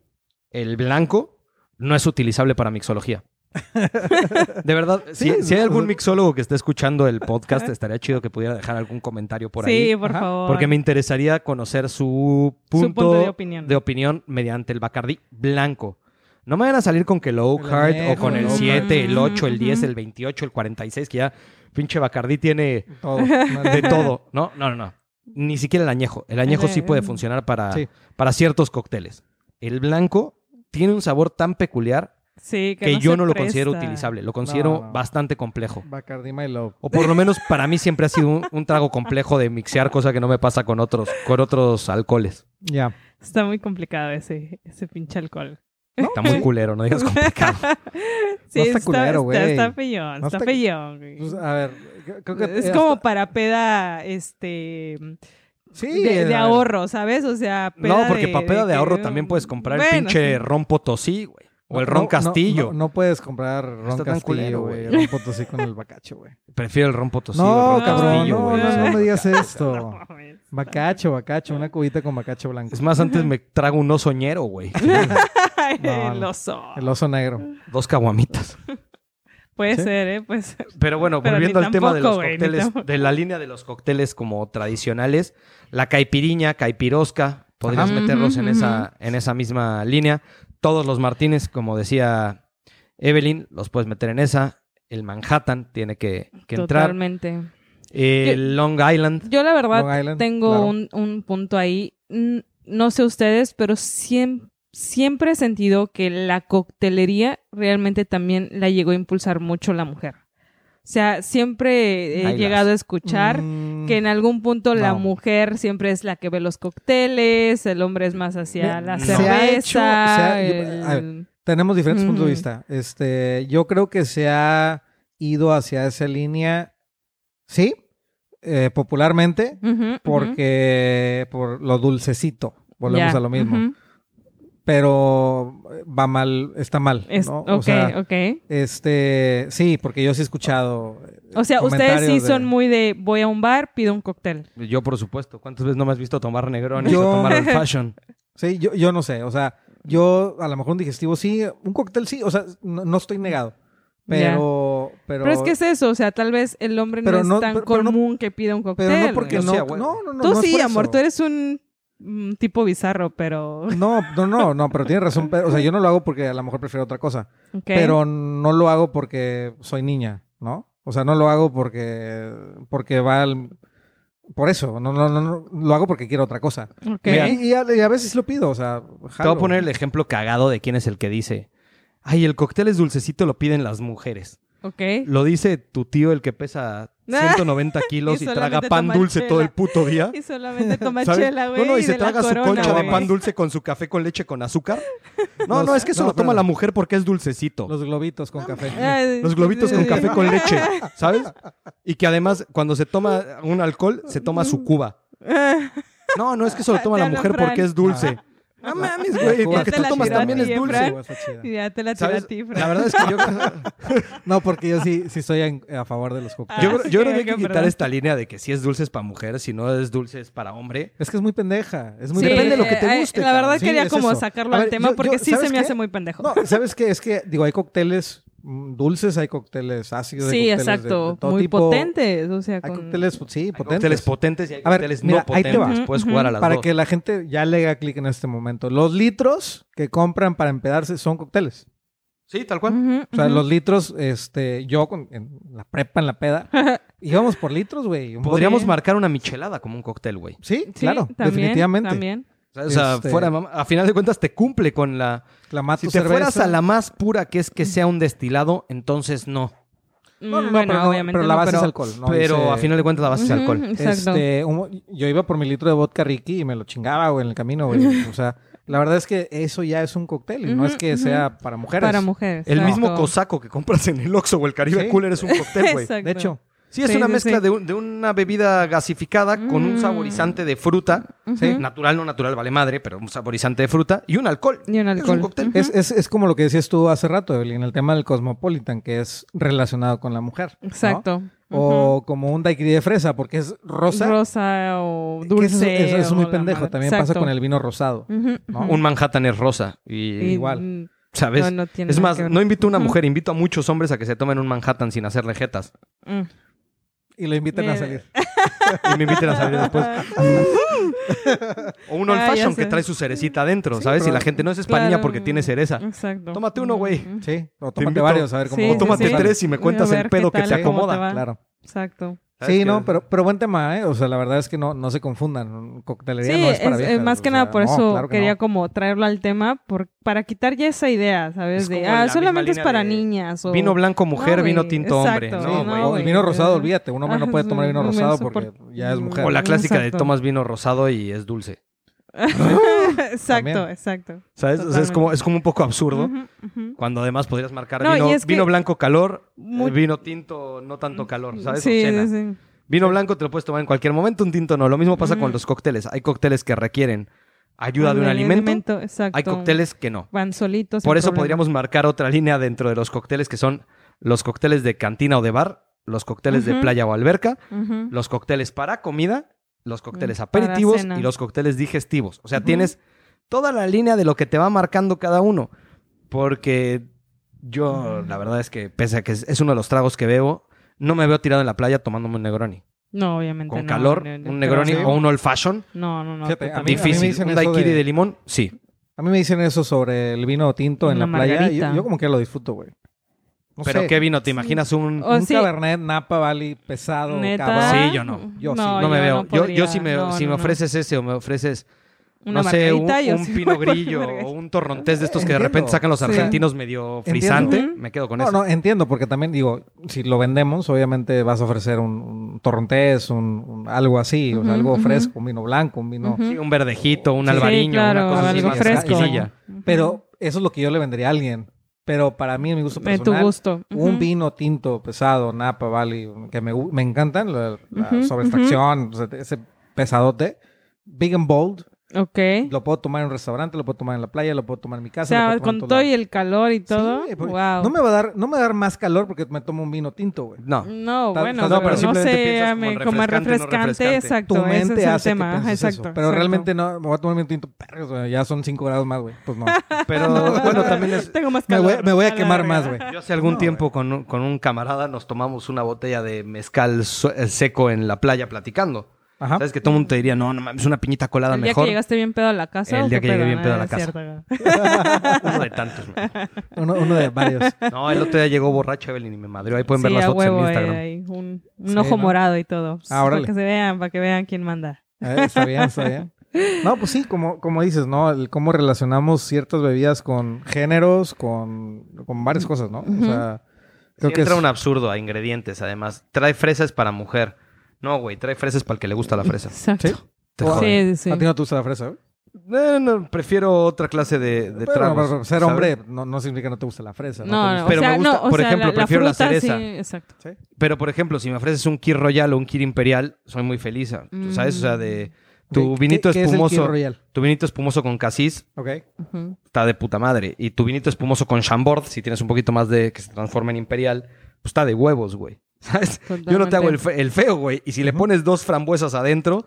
el blanco, no es utilizable para mixología. De verdad, si, Sí, si hay algún mixólogo que esté escuchando el podcast, estaría chido que pudiera dejar algún comentario por sí, ahí. por Ajá. favor. Porque me interesaría conocer su punto, punto de opinión. de opinión mediante el Bacardí blanco. No me van a salir con que El Heart o con el el Oak 7, el 8, el Ujú. 10, el 28, el 46, que ya pinche Bacardí tiene Todo. de todo. No, no, no, no. Ni siquiera el añejo. El añejo sí puede funcionar para, Sí. para ciertos cócteles. El blanco tiene un sabor tan peculiar Sí, que, que, no yo no lo presta. considero utilizable. Lo considero No, no. bastante complejo. Bacardi My Love. O por lo menos para mí siempre ha sido un, un trago complejo de mixear, cosa que no me pasa con otros, con otros alcoholes. Ya. Está muy complicado ese, ese pinche alcohol. Está muy culero, no digas complicado. Sí, está culero, güey. Está, está feyón, No está está- feyón, güey. Pues, a ver, creo que... es como hasta- para peda, este... Sí, de, ahorro, ¿sabes? O sea, No, porque de- peda de que- ahorro también puedes comprar el pinche sí. ron potosí, güey. O el No, ron no, Castillo. No, no puedes comprar ron Está Castillo, güey. Ron Potosí con el bacacho, güey. Prefiero el ron potosí. o No, el ron cabrón, Castillo, no, güey. no, me digas esto. Bacacho, bacacho, una cubita con bacacho blanco. Es más, antes me trago un osoñero, güey. El oso. El oso negro. Dos caguamitas. Puede ¿Sí? ser, ¿eh? Puede ser. Pero bueno, Pero volviendo al tema de los cócteles, de la línea de los cócteles como tradicionales, la caipiriña, caipirosca, podrías Ajá. meterlos en esa, en esa misma línea. Todos los Martínez, como decía Evelyn, los puedes meter en esa. El Manhattan tiene que, que entrar. Totalmente. El Long Island. Yo la verdad Island, tengo claro. un, un punto ahí. No sé ustedes, pero siem- siempre he sentido que la coctelería realmente también la llegó a impulsar mucho la mujer. O sea, siempre he Ahí llegado a escuchar Mm, que en algún punto la mujer siempre es la que ve los cócteles, el hombre es más hacia la cerveza. ha hecho- se ha- yo- el- a ver, Tenemos diferentes puntos de vista. Este, yo creo que se ha ido hacia esa línea, sí, eh, popularmente, porque por lo dulcecito. Volvemos a lo mismo. Pero va mal, está mal. Es- ¿no? ok, O sea, ok. este, sí, porque yo sí he escuchado. eh, O sea, ustedes sí de- son muy de voy a un bar, pido un cóctel. Yo, por supuesto. ¿Cuántas veces no me has visto tomar Negronis Yo- o tomar Old Fashion? Sí, yo, yo no sé, o sea, yo a lo mejor un digestivo sí, un cóctel sí, o sea, no, no estoy negado. Pero, pero, Pero, es que es eso, o sea, tal vez el hombre no es tan pero- pero no- común que pida un cóctel. pero no porque no, no, no, no, Tú no es sí, por amor, eso. tú eres un mm, tipo bizarro, pero... No, no, no, no, pero tienes razón. pero, o sea, yo no lo hago porque a lo mejor prefiero otra cosa. Pero no lo hago porque soy niña, ¿no? O sea, no lo hago porque, porque va al- por eso, no, no, no, no, lo hago porque quiero otra cosa. Y, y a, y a veces lo pido, o sea, Te voy a poner el ejemplo cagado de quién es el que dice, ay, el cóctel es dulcecito, lo piden las mujeres. Ok. Lo dice tu tío, el que pesa 190 kilos Y y, traga pan toma dulce chela. todo el puto día. Y solamente toma ¿sabes? chela, güey. No, no, y se la traga su concha de pan dulce con su café con leche con azúcar. No, Los- no, es que eso no, lo toma pero- la mujer porque es dulcecito. Los globitos con café. Ay, Los globitos con café con leche, ¿sabes? Y que además, cuando se toma un alcohol, se toma su cuba. No, no, es que eso lo toma la mujer porque es dulce. No mames, güey. Cuba. Lo que Ya te tú la tomas también es ¿eh, dulce. Sí. Ya te la tira a ti, Fran. La verdad es que yo, No, porque yo sí, sí estoy en- a favor de los cócteles. yo, Ah, creo- sí, yo creo que- hay que quitar perdón. esta línea de que si es dulce es para mujer, si no es dulce es para hombre. Es que es muy pendeja. Es muy Sí, Depende de lo que te eh, guste, La verdad cabrón. Sí, quería es como sacarlo al tema yo- porque yo- sí se ¿sabes me hace muy pendejo. No, ¿sabes qué? Es que, digo, hay cócteles dulces, hay cócteles ácidos. sí, cócteles exacto. de todo muy tipo. potentes. O sea, Hay con... cócteles, sí, Hay potentes. cócteles potentes y hay A ver, cócteles mira, no ahí te va. potentes. Puedes jugar a las Para dos. que la gente ya le haga clic en este momento. Los litros que compran para empedarse son cócteles. Sí, tal cual. O sea, los litros, este, yo con, en la prepa, en la peda, íbamos por litros, güey. Podríamos marcar una michelada como un cóctel, güey. Sí, Sí, claro, también, definitivamente. También. O sea, Este- fuera a final de cuentas te cumple con la... Clamato Si te cerveza. fueras a la más pura, que es que sea un destilado, entonces no. No, no, no, Mm, bueno, pero, obviamente pero la no, base pero... es alcohol. ¿no? pero Dice- a final de cuentas la base es alcohol. Exacto. Este, un- yo iba por mi litro de vodka Ricky y me lo chingaba, güey, en el camino, güey. O sea, la verdad es que eso ya es un cóctel y no es que sea para mujeres. Para mujeres. El mismo cosaco que compras en el Oxxo o el Caribe Sí. Cooler es un cóctel, güey. Exacto. De hecho, Sí, es Sí, una sí, mezcla sí. De, un- de una bebida gasificada con un Mm. saborizante de fruta. Sí. Natural, no natural, vale madre, pero un saborizante de fruta y un alcohol. Y un Es alcohol. un cóctel. Es, es, es como lo que decías tú hace rato, Evelyn, el tema del Cosmopolitan, que es relacionado con la mujer. ¿no? Exacto. O como un daiquiri de fresa, porque es rosa. Rosa o dulce. Eso, eso es muy pendejo. También pasa con el vino rosado. Un Manhattan es rosa. Y, Y- igual. ¿sabes? no, no tiene es más, no invito a una mujer, invito a muchos hombres a que se tomen un Manhattan sin hacerle jetas. Y lo invitan a salir. Y me inviten a salir después. O un old Ah, fashion que trae su cerecita adentro, Sí, ¿sabes? Y la gente no es española Claro. porque tiene cereza. Exacto. Tómate uno, güey. Sí, o Te tómate varios a ver cómo. Sí, o tómate sí. tres y me cuentas el pedo que te acomoda. Claro. Exacto. ¿Sabes Sí, no, pero, pero buen tema, ¿eh? O sea, la verdad es que no, no se confundan. Coctelería Sí, no es para es- viejas, más o que sea, nada por no, eso claro que quería no. como traerlo al tema por, para quitar ya esa idea, ¿sabes? Es de, ah, solamente es para de. O... Vino blanco mujer, No, vino tinto hombre. No, güey. el vino rosado, olvídate. Un hombre no puede tomar vino no, rosado porque por- ya es mujer. O la clásica de tomas vino rosado y es dulce. exacto, También. exacto. ¿Sabes? O sea, es como, es como un poco absurdo. Cuando además podrías marcar No, vino, blanco calor, Muy- eh, vino tinto no tanto calor, ¿sabes? Sí, sí, sí. Vino blanco te lo puedes tomar en cualquier momento, un tinto no. Lo mismo pasa con los cócteles. Hay cócteles que requieren ayuda de un alimento, exacto. hay cócteles que no. Van solitos. Por eso problema. podríamos marcar otra línea dentro de los cócteles que son los cócteles de cantina o de bar, los cócteles de playa o alberca, los cócteles para comida, los cócteles Mm, para aperitivos y los cócteles digestivos. O sea, tienes toda la línea de lo que te va marcando cada uno. Porque yo, la verdad es que, pese a que es, uno de los tragos que bebo, no me veo tirado en la playa tomándome un Negroni. No, obviamente Con no, calor, no, no, un Negroni sí. o un Old Fashion, No, no, no. Fíjate, a mí- totalmente. me difícil. dicen Un eso daiquiri de- de... limón, sí. A mí me dicen eso sobre el vino tinto en Una la playa. yo como que lo disfruto, güey. No Pero sé. ¿qué vino? ¿Te imaginas un...? O Un sí. Cabernet Napa Valley pesado, ¿Neta? cabrón. Sí, yo no. Yo sí. No me yo veo. no yo, yo podría. si me, No, si no, me no. ofreces ese o me ofreces, Una no sé, un, margarita, yo un sí por grillo margarita. o un torrontés de estos que de Entiendo. repente sacan los Sí. argentinos medio Entiendo. frisante, Ujú. me quedo con No, eso. no, entiendo, porque también digo, si lo vendemos, obviamente vas a ofrecer un, un torrontés, un, un- algo así, o sea, Ujú, algo ujú. fresco, un vino blanco, un vino... Ujú. Sí, un verdejito, un Sí, albariño, claro, una cosa así algo más fresco. exquisilla. Ujú. Pero eso es lo que yo le vendería a alguien. Pero para mí, en mi gusto De tu personal, gusto. un vino tinto, pesado, Napa Valley, que me, me encantan, la, la sobreextracción, sea, ese pesadote, big and bold, Ok. lo puedo tomar en un restaurante, lo puedo tomar en la playa, lo puedo tomar en mi O casa. lo sea, puedo tomar con todo y el calor y todo. Sí, porque wow. No me va a dar, no me va a dar más calor porque me tomo un vino tinto, güey. No. No, Tal- bueno, no, pero no sé, me- como refrescante, no refrescante, exacto. tu mente ese es el hace tema. que Ajá, pienses exacto. eso. Pero exacto. realmente no, me voy a tomar un tinto, perro, o sea, ya son 5 grados más, güey. Pues no. Pero bueno, también es... Tengo más me, calor. voy, me voy a quemar más, güey. Yo hace algún No, tiempo con un, con un camarada nos tomamos una botella de mezcal eh, seco en la playa platicando. Ajá. Sabes que todo el mundo te diría, no, no mames, una piñita colada El día mejor. que llegaste bien pedo a la casa. El ¿o día que llegué bien pedo a la Ah, es casa. cierto. Uno de tantos, man. Uno, uno de varios. No, el otro día llegó borracho Evelyn y me madrió. Ahí pueden ver las fotos huevo, en eh, Instagram. ahí, un, un Sí, ojo ¿no? morado y todo. Ah, para que se vean, para que vean quién manda. Eh, está bien, está bien. No, pues sí, como, como dices, ¿no? El cómo relacionamos ciertas bebidas con géneros, con, con varias cosas, ¿no? O sea, creo Sí, que entra es... un absurdo a ingredientes, además. Trae fresas para mujer. No, güey, trae fresas para el que le gusta la fresa. Exacto. ¿Sí? Te O- jode. Sí, sí, A ti no te gusta la fresa, ¿eh? No, no, prefiero otra clase de, de Pero, tragos. pero ser ¿sabes? hombre no, no significa que no te guste la fresa. No, no, gusta. o Pero me gusta, por sea, ejemplo, la prefiero la fruta, cereza. Sí, exacto. ¿Sí? Pero, por ejemplo, si me ofreces un Kir Royal o un Kir Imperial, soy muy feliz. Mm. ¿Sabes? O sea, de tu ¿Qué- vinito qué- qué es espumoso. Kir Royal? tu vinito espumoso con casis Ok. Ujú. está de puta madre. Y tu vinito espumoso con Chambord, si tienes un poquito más de que se transforma en Imperial, pues está de huevos, güey. ¿Sabes? Yo no te hago el, fe- el feo, güey. Y si le pones dos frambuesas adentro,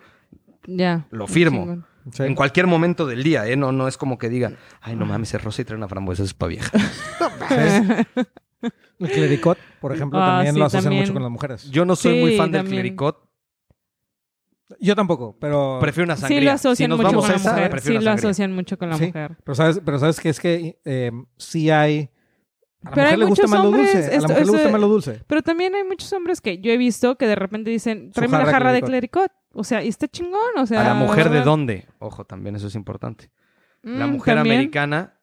Ya. Lo firmo. Sí. en cualquier momento del día, ¿eh? No, no es como que diga, ay, no mames, es rosa y trae una frambuesa, eso es pa' vieja. El clericot, por ejemplo, Ah, también sí, lo asocian también. mucho con las mujeres. Yo no soy Sí, muy fan del también. clericot. Yo tampoco, pero... Prefiero una sangría. Sí lo asocian si mucho con la mujer. Sí lo sangría. asocian mucho con la Sí. mujer. Pero sabes, pero sabes que es que eh, sí hay... A la Pero mujer hay le gusta más lo dulce. A la esto- mujer le gusta más lo dulce. Pero también hay muchos hombres que yo he visto que de repente dicen, tráeme una jarra de clericot. O sea, y está chingón. O sea, ¿A la mujer de dónde? Ojo, también eso es importante. La Mm, mujer también. americana,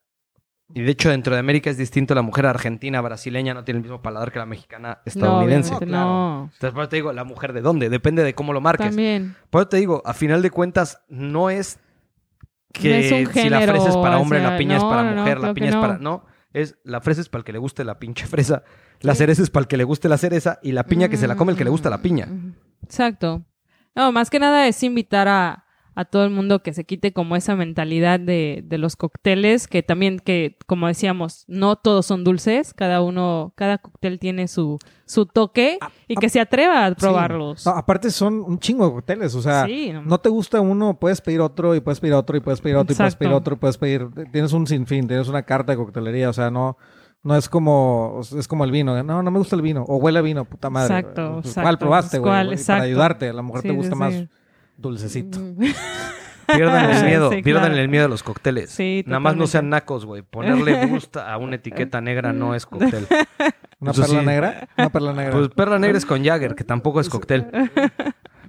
y de hecho dentro de América es distinto, la mujer argentina, brasileña, no tiene el mismo paladar que la mexicana estadounidense. No, claro. no. Entonces, por eso te digo, la mujer de dónde, depende de cómo lo marques. También. Por eso te digo, a final de cuentas, no es que No es un si la fresa es para o hombre, sea, la piña es para mujer, la piña es para. No, es la fresa es para el que le guste la pinche fresa, la cereza es para el que le guste la cereza y la piña que se la come el que le gusta la piña. Mm, Exacto. No, más que nada es invitar a, a todo el mundo que se quite como esa mentalidad de, de los cócteles, que también, que como decíamos, no todos son dulces, cada uno, cada cóctel tiene su, su toque y que se atreva a probarlos. No, aparte son un chingo de cócteles, o sea, Sí, no- no te gusta uno, puedes pedir otro y puedes pedir otro y puedes pedir otro y puedes pedir otro y puedes pedir, tienes un sinfín, tienes una carta de coctelería, o sea, no no es como es como el vino, no, no me gusta el vino o huele a vino, puta madre. Exacto, Pues, exacto. ¿Cuál probaste, güey? ¿Cuál? Para ayudarte, a mujer Sí, te gusta más. Dulcecito. Mm. Pierdan el miedo, Sí, pierdan claro. el miedo a los cócteles. Sí, Nada más no sean nacos, güey. Ponerle gusta a una etiqueta negra no es cóctel. Una Eso perla sí. negra, una perla negra. Pues perla negra es con Jagger, que tampoco es cóctel.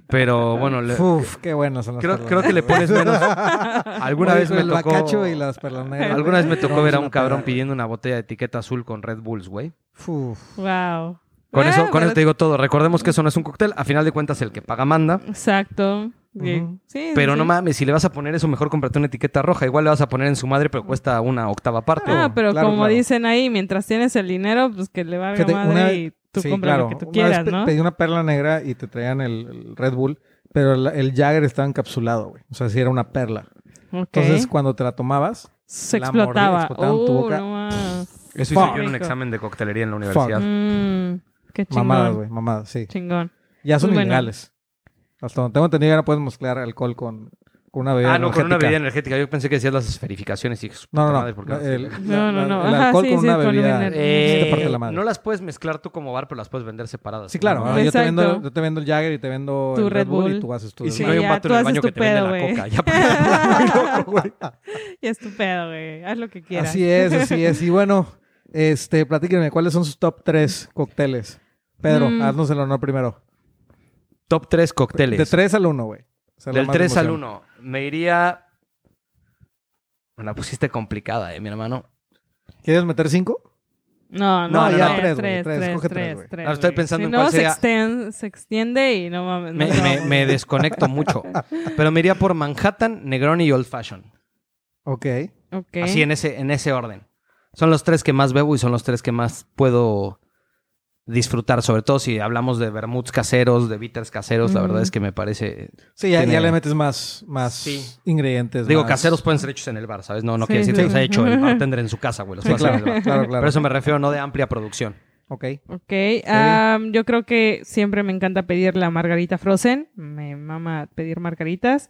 Pero bueno, le- Uf, qué buenas son las creo, perlas creo que le pones menos. Alguna vez me el tocó. y las perlas negras. Alguna vez me tocó No, ver es a un cabrón pidiendo una botella de etiqueta azul con Red Bulls, güey. Wow. Con, eso, con eso te digo todo. Recordemos que eso no es un cóctel. A final de cuentas, el que paga manda. Exacto. Ujú. sí, Pero sí. no mames, si le vas a poner eso, mejor cómprate una etiqueta roja. Igual le vas a poner en su madre, pero cuesta una octava parte. Ah, pero Claro, como claro. dicen ahí, mientras tienes el dinero, pues que le valga Fíjate, madre una- y tú sí, compras claro. lo que tú Una quieras, vez ¿no? Pedí una perla negra y te traían el, el Red Bull, pero el, el Jagger estaba encapsulado, güey. O sea, sí era una perla. Entonces, cuando te la tomabas, Se la explotaba. explotaba en tu Uh, boca. no. Eso hice Fuck. yo en un examen de coctelería en la universidad. Mm, qué chingón. mamadas, güey, mamadas, sí. Chingón. Ya son Muy bueno. Hasta donde tengo entendido, ya no puedes mezclar alcohol con, con una bebida Ah, no, con una energética. bebida energética. Yo pensé que decías las esferificaciones y No, no, madre, no. El, No, no, no. el Ajá, alcohol sí, con sí, una con bebida una- sí te parte Eh, la madre. no las puedes mezclar tú como bar, pero las puedes vender separadas. Sí, claro. No, ahora yo, te vendo, yo te vendo el Jagger y te vendo Tu el Red Bull. y tú haces tu Y si no hay un ya, tú en el baño que te vende la coca. Ya para muy loco, güey. Y es tu pedo, güey. Haz lo que quieras. Así es, así es. Y bueno, este, platíquenme, ¿cuáles son sus top 3 cócteles? Pedro, Mm. haznos el honor primero. Top 3 cócteles. De 3 al 1, güey. O sea, Del más 3 al emoción. 1. Me iría... Me la pusiste complicada, eh, mi hermano. ¿Quieres meter 5? No, No, no, ya, tres, tres, güey, tres, tres, coge tres, tres, tres, Ahora estoy pensando Si en no, cuál se, sería- extend- se extiende y no mames. Me, no, me- no. me desconecto mucho. Pero me iría por Manhattan, Negroni y Old Fashion. Ok. Ok. Así en ese, en ese orden. Son los tres que más bebo y son los tres que más puedo disfrutar. Sobre todo si hablamos de vermuts caseros, de bitters caseros. La verdad es que me parece... Sí, ya, Tiene- ya le metes más, más Sí. ingredientes. Digo, más- caseros pueden ser hechos en el bar, ¿sabes? No, no Sí, quiere decir que los haya hecho el bartender en su casa, güey. Los Sí, puede hacer claro, en el bar. claro, claro. Por eso me refiero no de amplia producción. Ok. Ok. am, yo creo que siempre me encanta pedir la margarita frozen. Me mama pedir margaritas.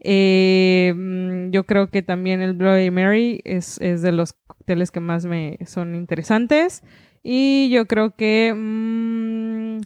Eh, mm, yo creo que también el Bloody Mary es, es de los cócteles que más me son interesantes. Y yo creo que mm,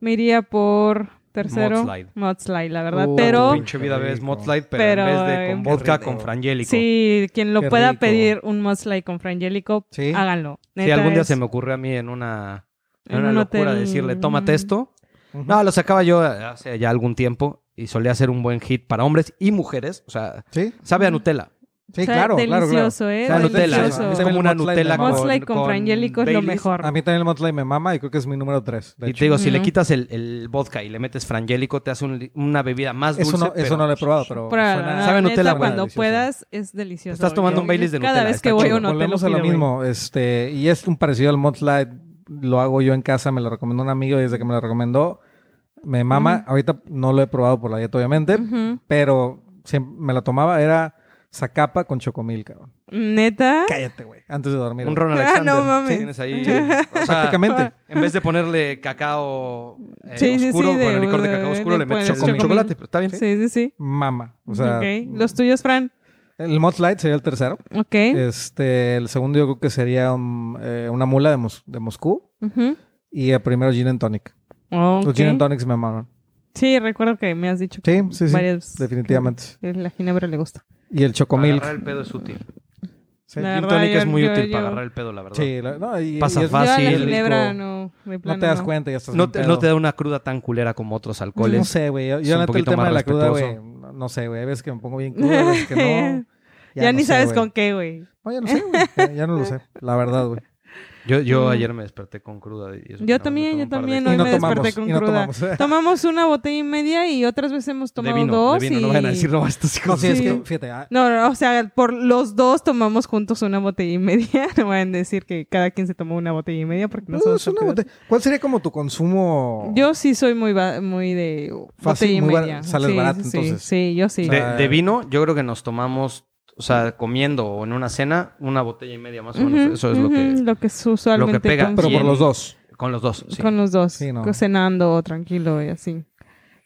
me iría por Tercero, Mudslide. Mudslide, la verdad. Uh, pero Pinche vida ves. Mudslide, pero, Pero, en vez de con eh, vodka, qué con frangélico. sí, quien lo Qué pueda rico. pedir un Mudslide con frangélico, Sí. háganlo. Si algún día es- se me ocurrió a mí en una, en En una un locura hotel. decirle, tómate esto. No, lo sacaba yo hace ya algún tiempo y solía ser un buen hit para hombres y mujeres. O sea, Sí, sabe a Nutella. Sí, claro, claro, claro. delicioso, ¿eh? Nutella. Es, Delicioso. es como una Nutella con, Mudslide con, frangélico es lo mejor. A mí también el Mudslide me mama y creo que es mi número 3. Y te digo, si le quitas el, el vodka y le metes frangélico, te hace un una bebida más dulce. Eso no, eso pero- no lo he probado, pero suena- Sabe neta, Nutella, cuando Delicioso. puedas, es delicioso. Estás tomando Yo- un Baileys de Cada Nutella, vez está que voy a un hotel lo Volvemos a lo mismo, este, y es un parecido al Mudslide, lo hago yo en casa, me lo recomendó un amigo y desde que me lo recomendó, me mama. Ahorita no lo he probado por la dieta, obviamente, pero me lo tomaba, era Zacapa con chocomil, cabrón. ¿Neta? Cállate, güey, antes de dormir. Un. Ron Ah, Alexander. no mames. Tienes ahí. Sí. o sea, Prácticamente. En vez de ponerle cacao eh, Sí, sí, oscuro, sí, de- con el licor de de- cacao de- oscuro, le metes chocomil. chocolate. pero Está bien. Sí, sí, sí. Mama. O sea, ok. ¿Los tuyos, Fran? el Mudslide sería el tercero. Ok. Este, el segundo yo creo que sería um, eh, una mula de, Mos- de Moscú. Y el primero Gin and Tonic. Ok. Los Gin and Tonics me maman. Sí, recuerdo que me has dicho Sí, sí, sí. varias... Definitivamente. que La ginebra le gusta. Y el chocomil. Agarrar el pedo es útil. Sí, La Gin tonic es muy yo- útil yo- para agarrar el pedo, la verdad. Sí, la- no, y- Pasa y es- Yo a la Fácil, ginebra no... te das no. cuenta, ya estás No te, no te da una cruda tan culera como otros alcoholes. No sé, güey. Yo, yo neta el tema más de la cruda, güey. No, sé, güey. A veces que me pongo bien crudo, a veces que no. Ya, no ni sé, sabes con qué, güey. No, ya no sé, güey. Ya, ya no lo sé. La verdad, güey. Yo, yo Mm. ayer me desperté con cruda. y eso Yo también, yo también. Hoy no me tomamos, desperté con no cruda. tomamos. Tomamos una botella y media y otras veces hemos De tomado vino, dos de vino. y... No vayan a decir no a estos hijos. No, sí, es que, fíjate. ah, No, no, o sea, por los dos tomamos juntos una botella y media. No vayan a decir que cada quien se tomó una botella y media porque no somos es una botella. ¿Cuál sería como tu consumo? Yo sí soy muy, ba- muy de Fácil, botella y muy bar- media. sales sí, barato, entonces. Sí, yo sí. De, de vino, yo creo que nos tomamos, o sea, comiendo o en una cena, una botella y media más o menos. Eso es lo que. lo que es usualmente pega, con- Pero y por los dos. Con los dos. sí. con los dos, Sí, no. cenando tranquilo y así.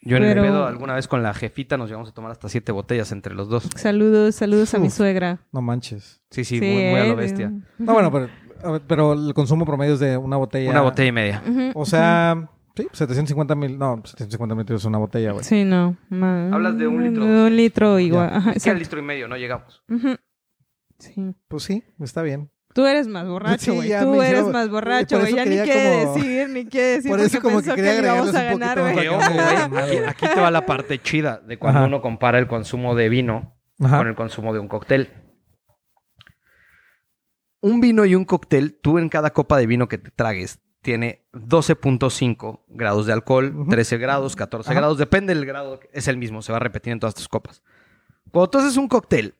Yo en pero- el pedo, alguna vez con la jefita, nos llevamos a tomar hasta siete botellas entre los dos. Saludos, saludos a mi suegra. No manches. Sí, sí, muy, muy a eh, lo bestia. No, bueno, pero, pero el consumo promedio es de una botella. Una botella y media. O sea, sí, 750 mil. No, 750 mil litros es una botella, güey. Sí, no. ma- Hablas de un litro. De un litro igual. Ajá, Es que al litro y medio no llegamos. Sí. Pues sí, está bien. Tú eres más Sí, borracho, güey. ya Tú me eres más borracho, güey. Ya ni quiere como- decir, ni quiere decir. por eso como que quería le íbamos a ganar, güey. Que ojo, güey, aquí, aquí te va la parte chida de cuando Ajá. uno compara el consumo de vino Ajá. con el consumo de un cóctel. Un vino y un cóctel, tú en cada copa de vino que te tragues, tiene 12.5 grados de alcohol, Ujú. 13 grados, 14 Ajá. grados, depende del grado, es el mismo, se va a repetir en todas tus copas. Cuando tú haces un cóctel,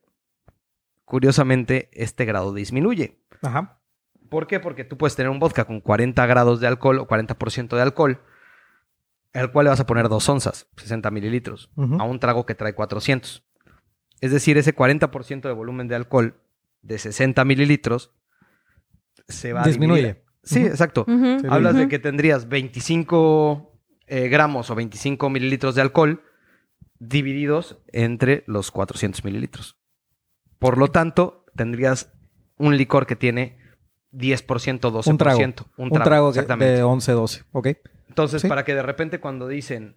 curiosamente, este grado disminuye. Ajá. ¿Por qué? Porque tú puedes tener un vodka con 40 grados de alcohol o 40% de alcohol, al cual le vas a poner 2 onzas, 60 mililitros, a un trago que trae 400. Es decir, ese 40% de volumen de alcohol de 60 mililitros se va a Disminuye. dividir. Sí, exacto. Hablas de que tendrías 25 eh, gramos o 25 mililitros de alcohol divididos entre los 400 mililitros. Por lo tanto, tendrías un licor que tiene 10%, 12%. Un trago. Un Un trago exactamente. de 11, 12. ¿Ok? Entonces, Sí. para que de repente cuando dicen,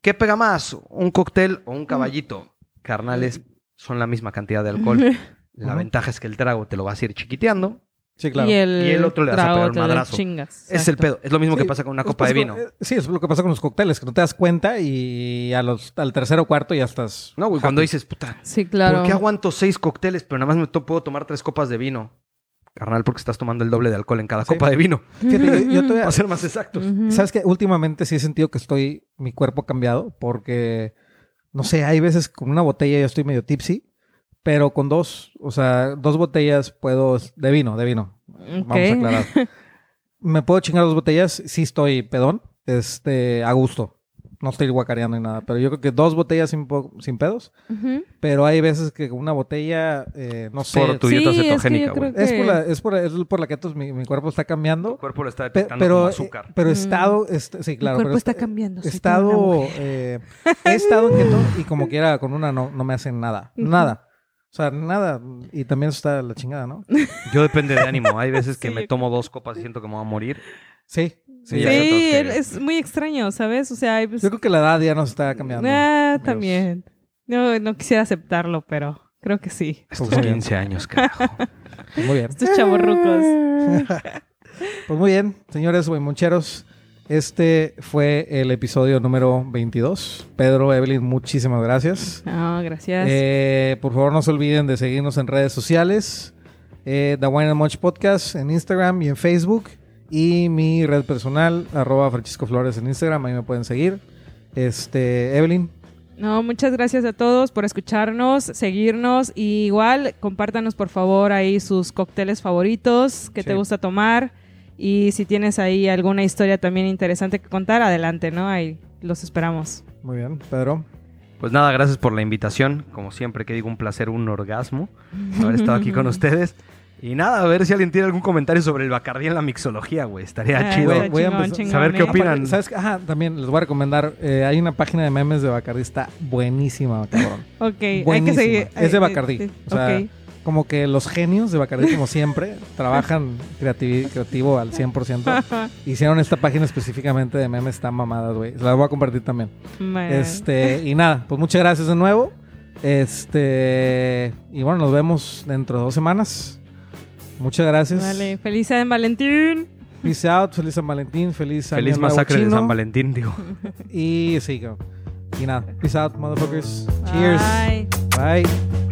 ¿qué pega más? ¿Un cóctel o un caballito? Carnales, son la misma cantidad de alcohol. La ventaja es que el trago te lo vas a ir chiquiteando. Sí, claro. Y el, Y el otro le vas a pegar un te madrazo. Chingas. Es el pedo. Es lo mismo Sí, que pasa con una copa de pues, vino. Sí, es lo que pasa con los cócteles, que no te das cuenta y a los, al tercero o cuarto ya estás. No, güey, cuando dices, puta, Sí, claro. ¿por qué aguanto seis cócteles, pero nada más me to- puedo tomar tres copas de vino? Carnal, porque estás tomando el doble de alcohol en cada Sí. copa de vino. Fíjate, yo, yo todavía- Para ser más exactos. ¿Sabes que Últimamente sí he sentido que estoy. Mi cuerpo ha cambiado porque. No sé, hay veces con una botella yo estoy medio tipsy, pero con dos, o sea, dos botellas puedo. De vino, de vino. Vamos a aclarar. Me puedo chingar dos botellas, sí estoy pedón, este, a gusto. No estoy guacareando ni nada, pero yo creo que dos botellas sin, po- sin pedos. Pero hay veces que con una botella, eh, no sé. Por tu dieta Sí, cetogénica, güey. Es por la, que- es por, es por la que entonces mi, mi cuerpo está cambiando. Tu cuerpo lo está detectando pero, como eh, azúcar. pero he Mm. estado, est- sí, claro. Mi cuerpo pero está est- cambiando. Estado, eh, he estado en keto y como quiera con una no, no me hacen nada, nada. O sea, nada. Y también está la chingada, ¿no? Yo depende de ánimo. Hay veces que Sí, me tomo dos copas y siento que me voy a morir. Sí. Sí, Sí, hay que- es muy extraño, ¿sabes? O sea, pues, Yo creo que la edad ya nos está cambiando. ah, también. No, no quisiera acertarlo, pero creo que sí. Estos Muy bien. 15 años, carajo. Pues muy bien. Estos chavorrucos. Pues muy bien, señores moncheros. Este fue el episodio número 22. Pedro, Evelyn, muchísimas gracias. No, gracias. Eh, por favor, no se olviden de seguirnos en redes sociales. Eh, The Wine and Munch Podcast en Instagram y en Facebook. Y mi red personal, arroba Francisco Flores en Instagram. Ahí me pueden seguir. Este, Evelyn. No, muchas gracias a todos por escucharnos, seguirnos y igual compártanos por favor ahí sus cócteles favoritos que te gusta tomar y si tienes ahí alguna historia también interesante que contar, adelante, ¿no? Ahí los esperamos. Muy bien, Pedro. Pues nada, gracias por la invitación. Como siempre que digo, un placer, un orgasmo haber estado aquí con ustedes. Y nada, a ver si alguien tiene algún comentario sobre el Bacardí en la mixología, güey. Estaría chido. Güey, voy a chingón, empezar- chingón, saber qué ¿eh? opinan. Aparte, ¿Sabes qué? Ajá, también les voy a recomendar. eh, hay una página de memes de Bacardi. Está buenísima, cabrón. Ok, hay que seguir. Es de eh, Bacardí. eh, O sea, ok. Como que los genios de Bacardi, como siempre, trabajan creativi- creativo al 100%. Hicieron esta página específicamente de memes tan mamadas, güey. Se las voy a compartir también. Este, y nada, pues muchas gracias de nuevo. Este, y bueno, nos vemos dentro de dos semanas. Muchas gracias. Vale, feliz San Valentín. Peace out, feliz San Valentín, feliz, Feliz Año Nuevo masacre de. San Valentín, digo. Y sí, y nada, peace out, motherfuckers. Cheers. Bye. Bye.